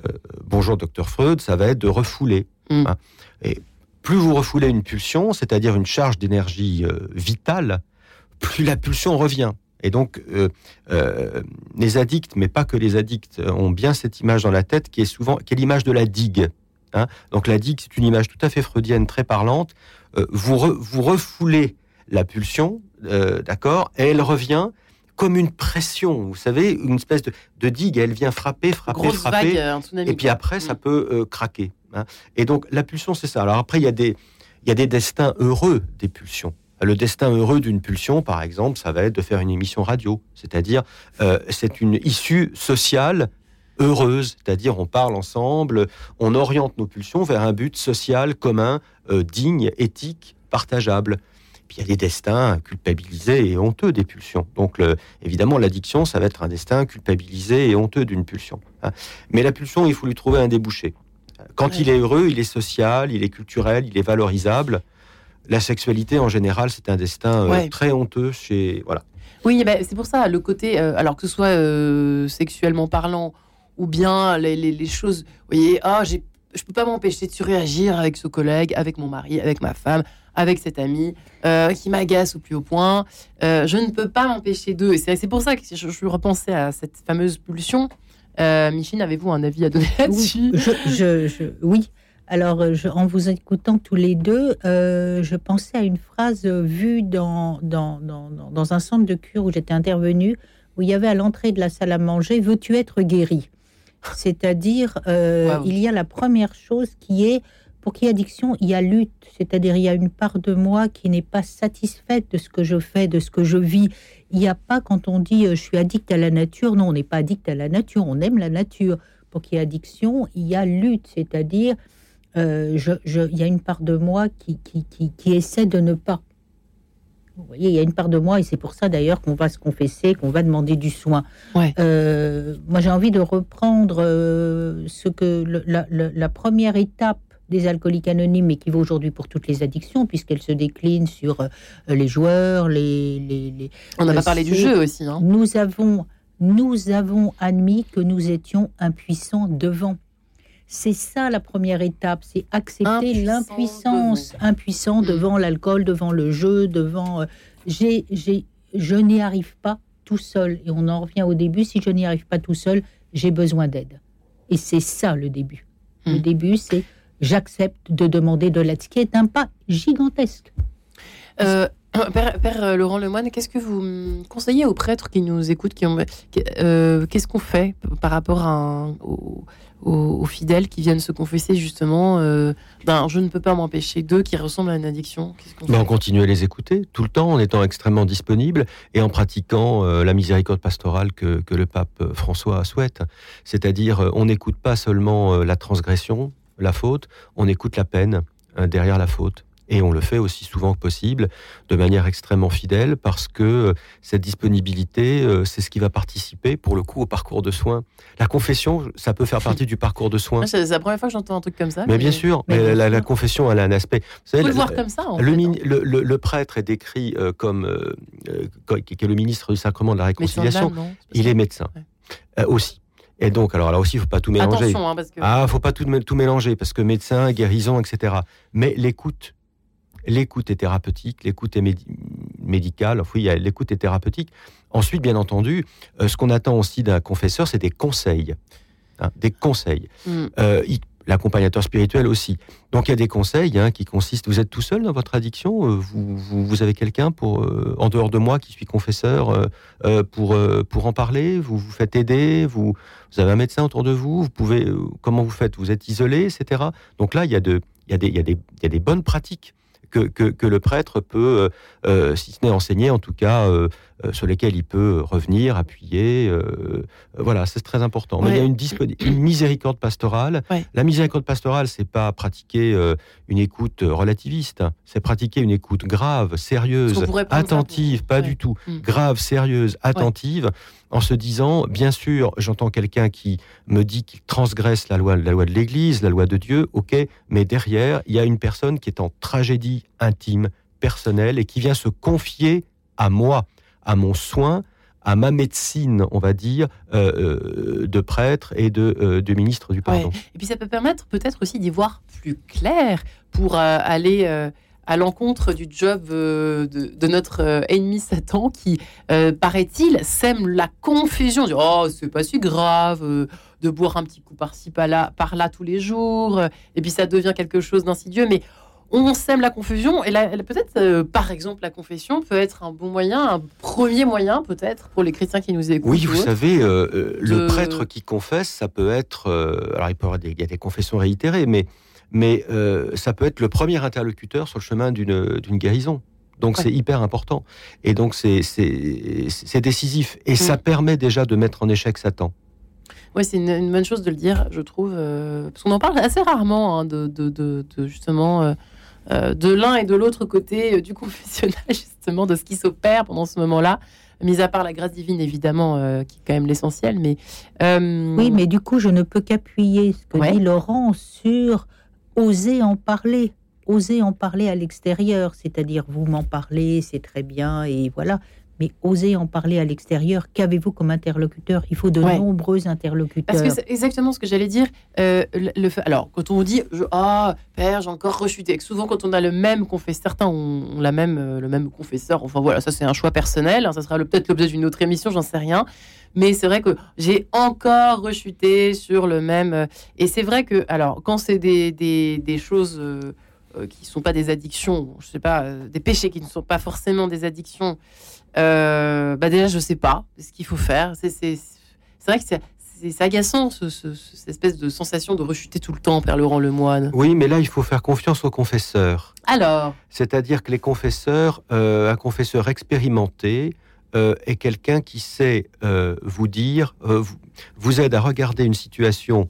euh, bonjour docteur Freud, ça va être de refouler. Mm. hein. Et plus vous refoulez une pulsion, c'est-à-dire une charge d'énergie euh, vitale, plus la pulsion revient. Et donc, euh, euh, les addicts, mais pas que les addicts, euh, ont bien cette image dans la tête qui est souvent, qui est l'image de la digue. hein. donc la digue, c'est une image tout à fait freudienne, très parlante. Euh, vous, re- vous refoulez la pulsion, d'accord, et elle revient comme une pression. Vous savez, une espèce de, de digue. Elle vient frapper, frapper, Grosse frapper. vague. Et puis après, ça Mm. peut craquer. hein. Et donc, la pulsion, c'est ça. Alors après, il y, a des, il y a des destins heureux des pulsions. Le destin heureux d'une pulsion, par exemple, ça va être de faire une émission radio. C'est-à-dire, euh, c'est une issue sociale heureuse. C'est-à-dire, on parle ensemble, on oriente nos pulsions vers un but social commun, euh, digne, éthique, partageable. Puis il y a des destins culpabilisés et honteux des pulsions. Donc, le- évidemment, l'addiction, ça va être un destin culpabilisé et honteux d'une pulsion. hein. Mais la pulsion, il faut lui trouver un débouché. Quand Ouais. il est heureux, il est social, il est culturel, il est valorisable. La sexualité, en général, c'est un destin euh, Ouais. très honteux chez. Voilà. Oui, ben, c'est pour ça, le côté, euh, alors que ce soit euh, sexuellement parlant ou bien les, les- les choses, vous voyez, ah, j'ai, je peux pas m'empêcher de surréagir avec ce collègue, avec mon mari, avec ma femme, avec cet ami euh, qui m'agace au plus haut point. Euh, je ne peux pas m'empêcher d'eux. Et c'est, pour ça que je, je repensais à cette fameuse pulsion. Euh, Michine, avez-vous un avis à donner là-dessus? Oui, je, je- je- oui. Alors, euh, je- en vous écoutant tous les deux, euh, je pensais à une phrase euh, vue dans, dans, dans, dans- un centre de cure où j'étais intervenue, où il y avait à l'entrée de la salle à manger Veux-tu être guéri C'est-à-dire, euh, il y a la première chose qui est, pour qu'il y ait addiction, il y a lutte. C'est-à-dire, il y a une part de moi qui n'est pas satisfaite de ce que je fais, de ce que je vis. Il n'y a pas, quand on dit euh, je suis addict à la nature, non, on n'est pas addict à la nature, on aime la nature. Pour qu'il y ait addiction, il y a lutte, c'est-à-dire, euh, je- je- il y a une part de moi qui, qui, qui, qui essaie de ne pas. Vous voyez, il y a une part de moi, et c'est pour ça d'ailleurs qu'on va se confesser, qu'on va demander du soin. Ouais. Euh, moi, j'ai envie de reprendre euh, ce que le- la, première étape des alcooliques anonymes, mais qui vaut aujourd'hui pour toutes les addictions, puisqu'elle se décline sur euh, les joueurs, les, les, les- On n'a pas parlé du jeu aussi. Hein. nous avons, nous avons admis que nous étions impuissants devant. C'est ça la première étape, c'est accepter l'impuissance, impuissant Mm. devant l'alcool, devant le jeu, devant. euh, j'ai, j'ai, je n'y arrive pas tout seul. Et on en revient au début. Si je n'y arrive pas tout seul, j'ai besoin d'aide. Et c'est ça le début. Le Mm. début, c'est j'accepte de demander de l'aide, ce qui est un pas gigantesque. Euh, Père, Père, euh, Laurent Lemoine, qu'est-ce que vous conseillez aux prêtres qui nous écoutent qui ont, euh, Qu'est-ce qu'on fait par rapport à un- aux, fidèles qui viennent se confesser justement euh, d'un je ne peux pas m'empêcher d'eux qui ressemblent à une addiction qu'on Ben, on continue à les écouter tout le temps en étant extrêmement disponible et en pratiquant euh, la miséricorde pastorale que, que le pape euh, François souhaite. C'est-à-dire, euh, on n'écoute pas seulement euh, la transgression, la faute, on écoute la peine euh, derrière la faute. Et on le fait aussi souvent que possible, de manière extrêmement fidèle, parce que euh, cette disponibilité, euh, c'est ce qui va participer, pour le coup, au parcours de soins. La confession, ça peut faire partie du parcours de soins. Moi, C'est la première fois que j'entends un truc comme ça. Mais bien sûr, mais la, confession, elle a un aspect. Savez, le la- voir comme ça. En le, fait, mini- hein. le, le- le prêtre est décrit euh, comme euh, co- qui est le ministre du sacrement de la réconciliation. Il est médecin Ouais. Euh, aussi. Et donc, alors là aussi, il faut pas tout mélanger. Attention, hein, parce que. Ah, faut pas tout, tout mélanger parce que médecin, guérison, etc. Mais l'écoute, l'écoute est thérapeutique, l'écoute est médi- médicale. Enfin, oui, l'écoute est thérapeutique. Ensuite, bien entendu, euh, ce qu'on attend aussi d'un confesseur, c'est des conseils, hein, des conseils. Hmm. Euh, l'accompagnateur spirituel aussi. Donc il y a des conseils hein, qui consistent. Vous êtes tout seul dans votre addiction euh, vous, vous, avez quelqu'un pour euh, en dehors de moi qui suis confesseur pour pour en parler. Vous vous faites aider. Vous vous avez un médecin autour de vous. Vous pouvez comment vous faites Vous êtes isolé, etc. Donc là il y a de il y a des il y a des il y a des bonnes pratiques que, le prêtre peut, si ce n'est enseigner, en tout cas euh, sur lesquels il peut revenir, appuyer. Euh, voilà, c'est très important. Mais il y a une, une miséricorde pastorale. La miséricorde pastorale, c'est pas pratiquer euh, une écoute relativiste, c'est pratiquer une écoute grave, sérieuse, attentive, pas du tout, mm. grave, sérieuse, attentive en se disant, bien sûr, j'entends quelqu'un qui me dit qu'il transgresse la loi, la loi de l'Église, la loi de Dieu, ok, mais derrière, il y a une personne qui est en tragédie intime, personnelle, et qui vient se confier à moi à mon soin, à ma médecine, on va dire, euh, euh, de prêtre et de, euh, de, ministre du pardon. Et puis ça peut permettre peut-être aussi d'y voir plus clair pour aller à l'encontre du job de, notre ennemi Satan qui, paraît-il, sème la confusion. Oh, c'est pas si grave de boire un petit coup par-ci, par-là, par-là tous les jours. Et puis ça devient quelque chose d'insidieux. Mais on sème la confusion. Et peut-être, euh, par exemple, la confession peut être un bon moyen, un premier moyen peut-être pour les chrétiens qui nous écoutent. Oui, vous savez, euh, euh, le prêtre qui confesse, ça peut être. alors, il, peut y avoir des, y a des confessions réitérées, mais, mais ça peut être le premier interlocuteur sur le chemin d'une guérison. Donc c'est hyper important. Et donc c'est décisif. Et ça mm. permet déjà de mettre en échec Satan. Oui, c'est une, bonne chose de le dire, je trouve. parce qu'on en parle assez rarement hein, de, de, justement euh, de l'un et de l'autre côté euh, du confessionnal, justement, de ce qui s'opère pendant ce moment-là. Mis à part la grâce divine, évidemment, euh, qui est quand même l'essentiel. Mais oui, mais du coup, je ne peux qu'appuyer ce que dit Laurent sur oser en parler, oser en parler à l'extérieur, c'est-à-dire vous m'en parlez, c'est très bien, et voilà mais osez en parler à l'extérieur. Qu'avez-vous comme interlocuteur? Il faut de nombreux interlocuteurs. Parce que c'est exactement ce que j'allais dire. Euh, le, alors, quand on dit Ah, père, j'ai encore rechuté, souvent quand on a le même confesseur, certains ont, la même, euh, le même confesseur, enfin voilà, ça c'est un choix personnel, hein, ça sera peut-être l'objet d'une autre émission, j'en sais rien. Mais c'est vrai que j'ai encore rechuté sur le même. Euh, et c'est vrai que, alors, quand c'est des, des, des, choses. qui ne sont pas des addictions, je sais pas, des péchés qui ne sont pas forcément des addictions, euh, bah déjà, je sais pas ce qu'il faut faire. C'est vrai que c'est agaçant, ce, cette espèce de sensation de rechuter tout le temps, Père Laurent Lemoine. Oui, mais là, il faut faire confiance aux confesseurs. Alors? C'est-à-dire que les confesseurs, euh, un confesseur expérimenté, euh, est quelqu'un qui sait vous dire, vous, vous, aide à regarder une situation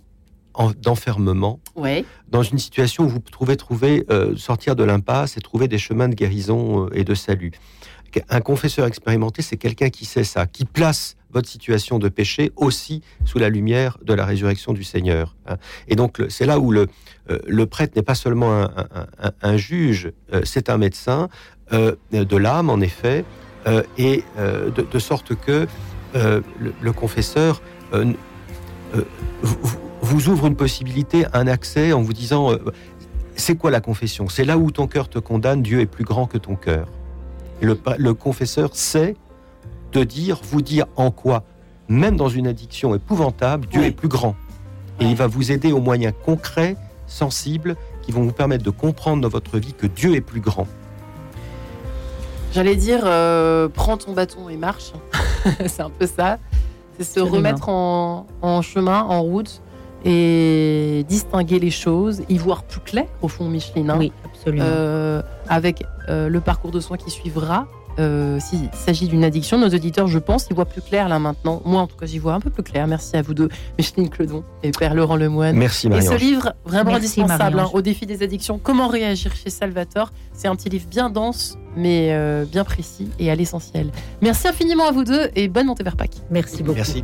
d'enfermement, ouais. dans une situation où vous pouvez trouver, sortir de l'impasse et trouver des chemins de guérison et de salut. Un confesseur expérimenté, c'est quelqu'un qui sait ça, qui place votre situation de péché aussi sous la lumière de la résurrection du Seigneur. Hein. Et donc c'est là où le, euh, le prêtre n'est pas seulement un, juge, euh, c'est un médecin euh, de l'âme en effet, et de, sorte que le, confesseur vous, ouvre une possibilité, un accès en vous disant c'est quoi la confession? C'est là où ton cœur te condamne, Dieu est plus grand que ton cœur. Le, confesseur sait te dire, vous dire en quoi, même dans une addiction épouvantable, Dieu est plus grand. Et il va vous aider aux moyens concrets, sensibles, qui vont vous permettre de comprendre dans votre vie que Dieu est plus grand. J'allais dire, euh, prends ton bâton et marche. c'est un peu ça. C'est se remettre en, chemin, en route et distinguer les choses, y voir plus clair au fond, Micheline. Hein. Oui, absolument. Euh, avec euh, le parcours de soins qui suivra. Euh, s'il s'agit d'une addiction, nos auditeurs, je pense, ils voient plus clair là maintenant. Moi, en tout cas, j'y vois un peu plus clair. Merci à vous deux, Micheline Cledon et Père Laurent Lemoine. Merci, Marie. Et ce livre, vraiment indispensable hein, au défi des addictions, Comment réagir chez Salvatore. C'est un petit livre bien dense, mais bien précis et à l'essentiel. Merci infiniment à vous deux et bonne montée vers Pâques. Merci beaucoup. Merci.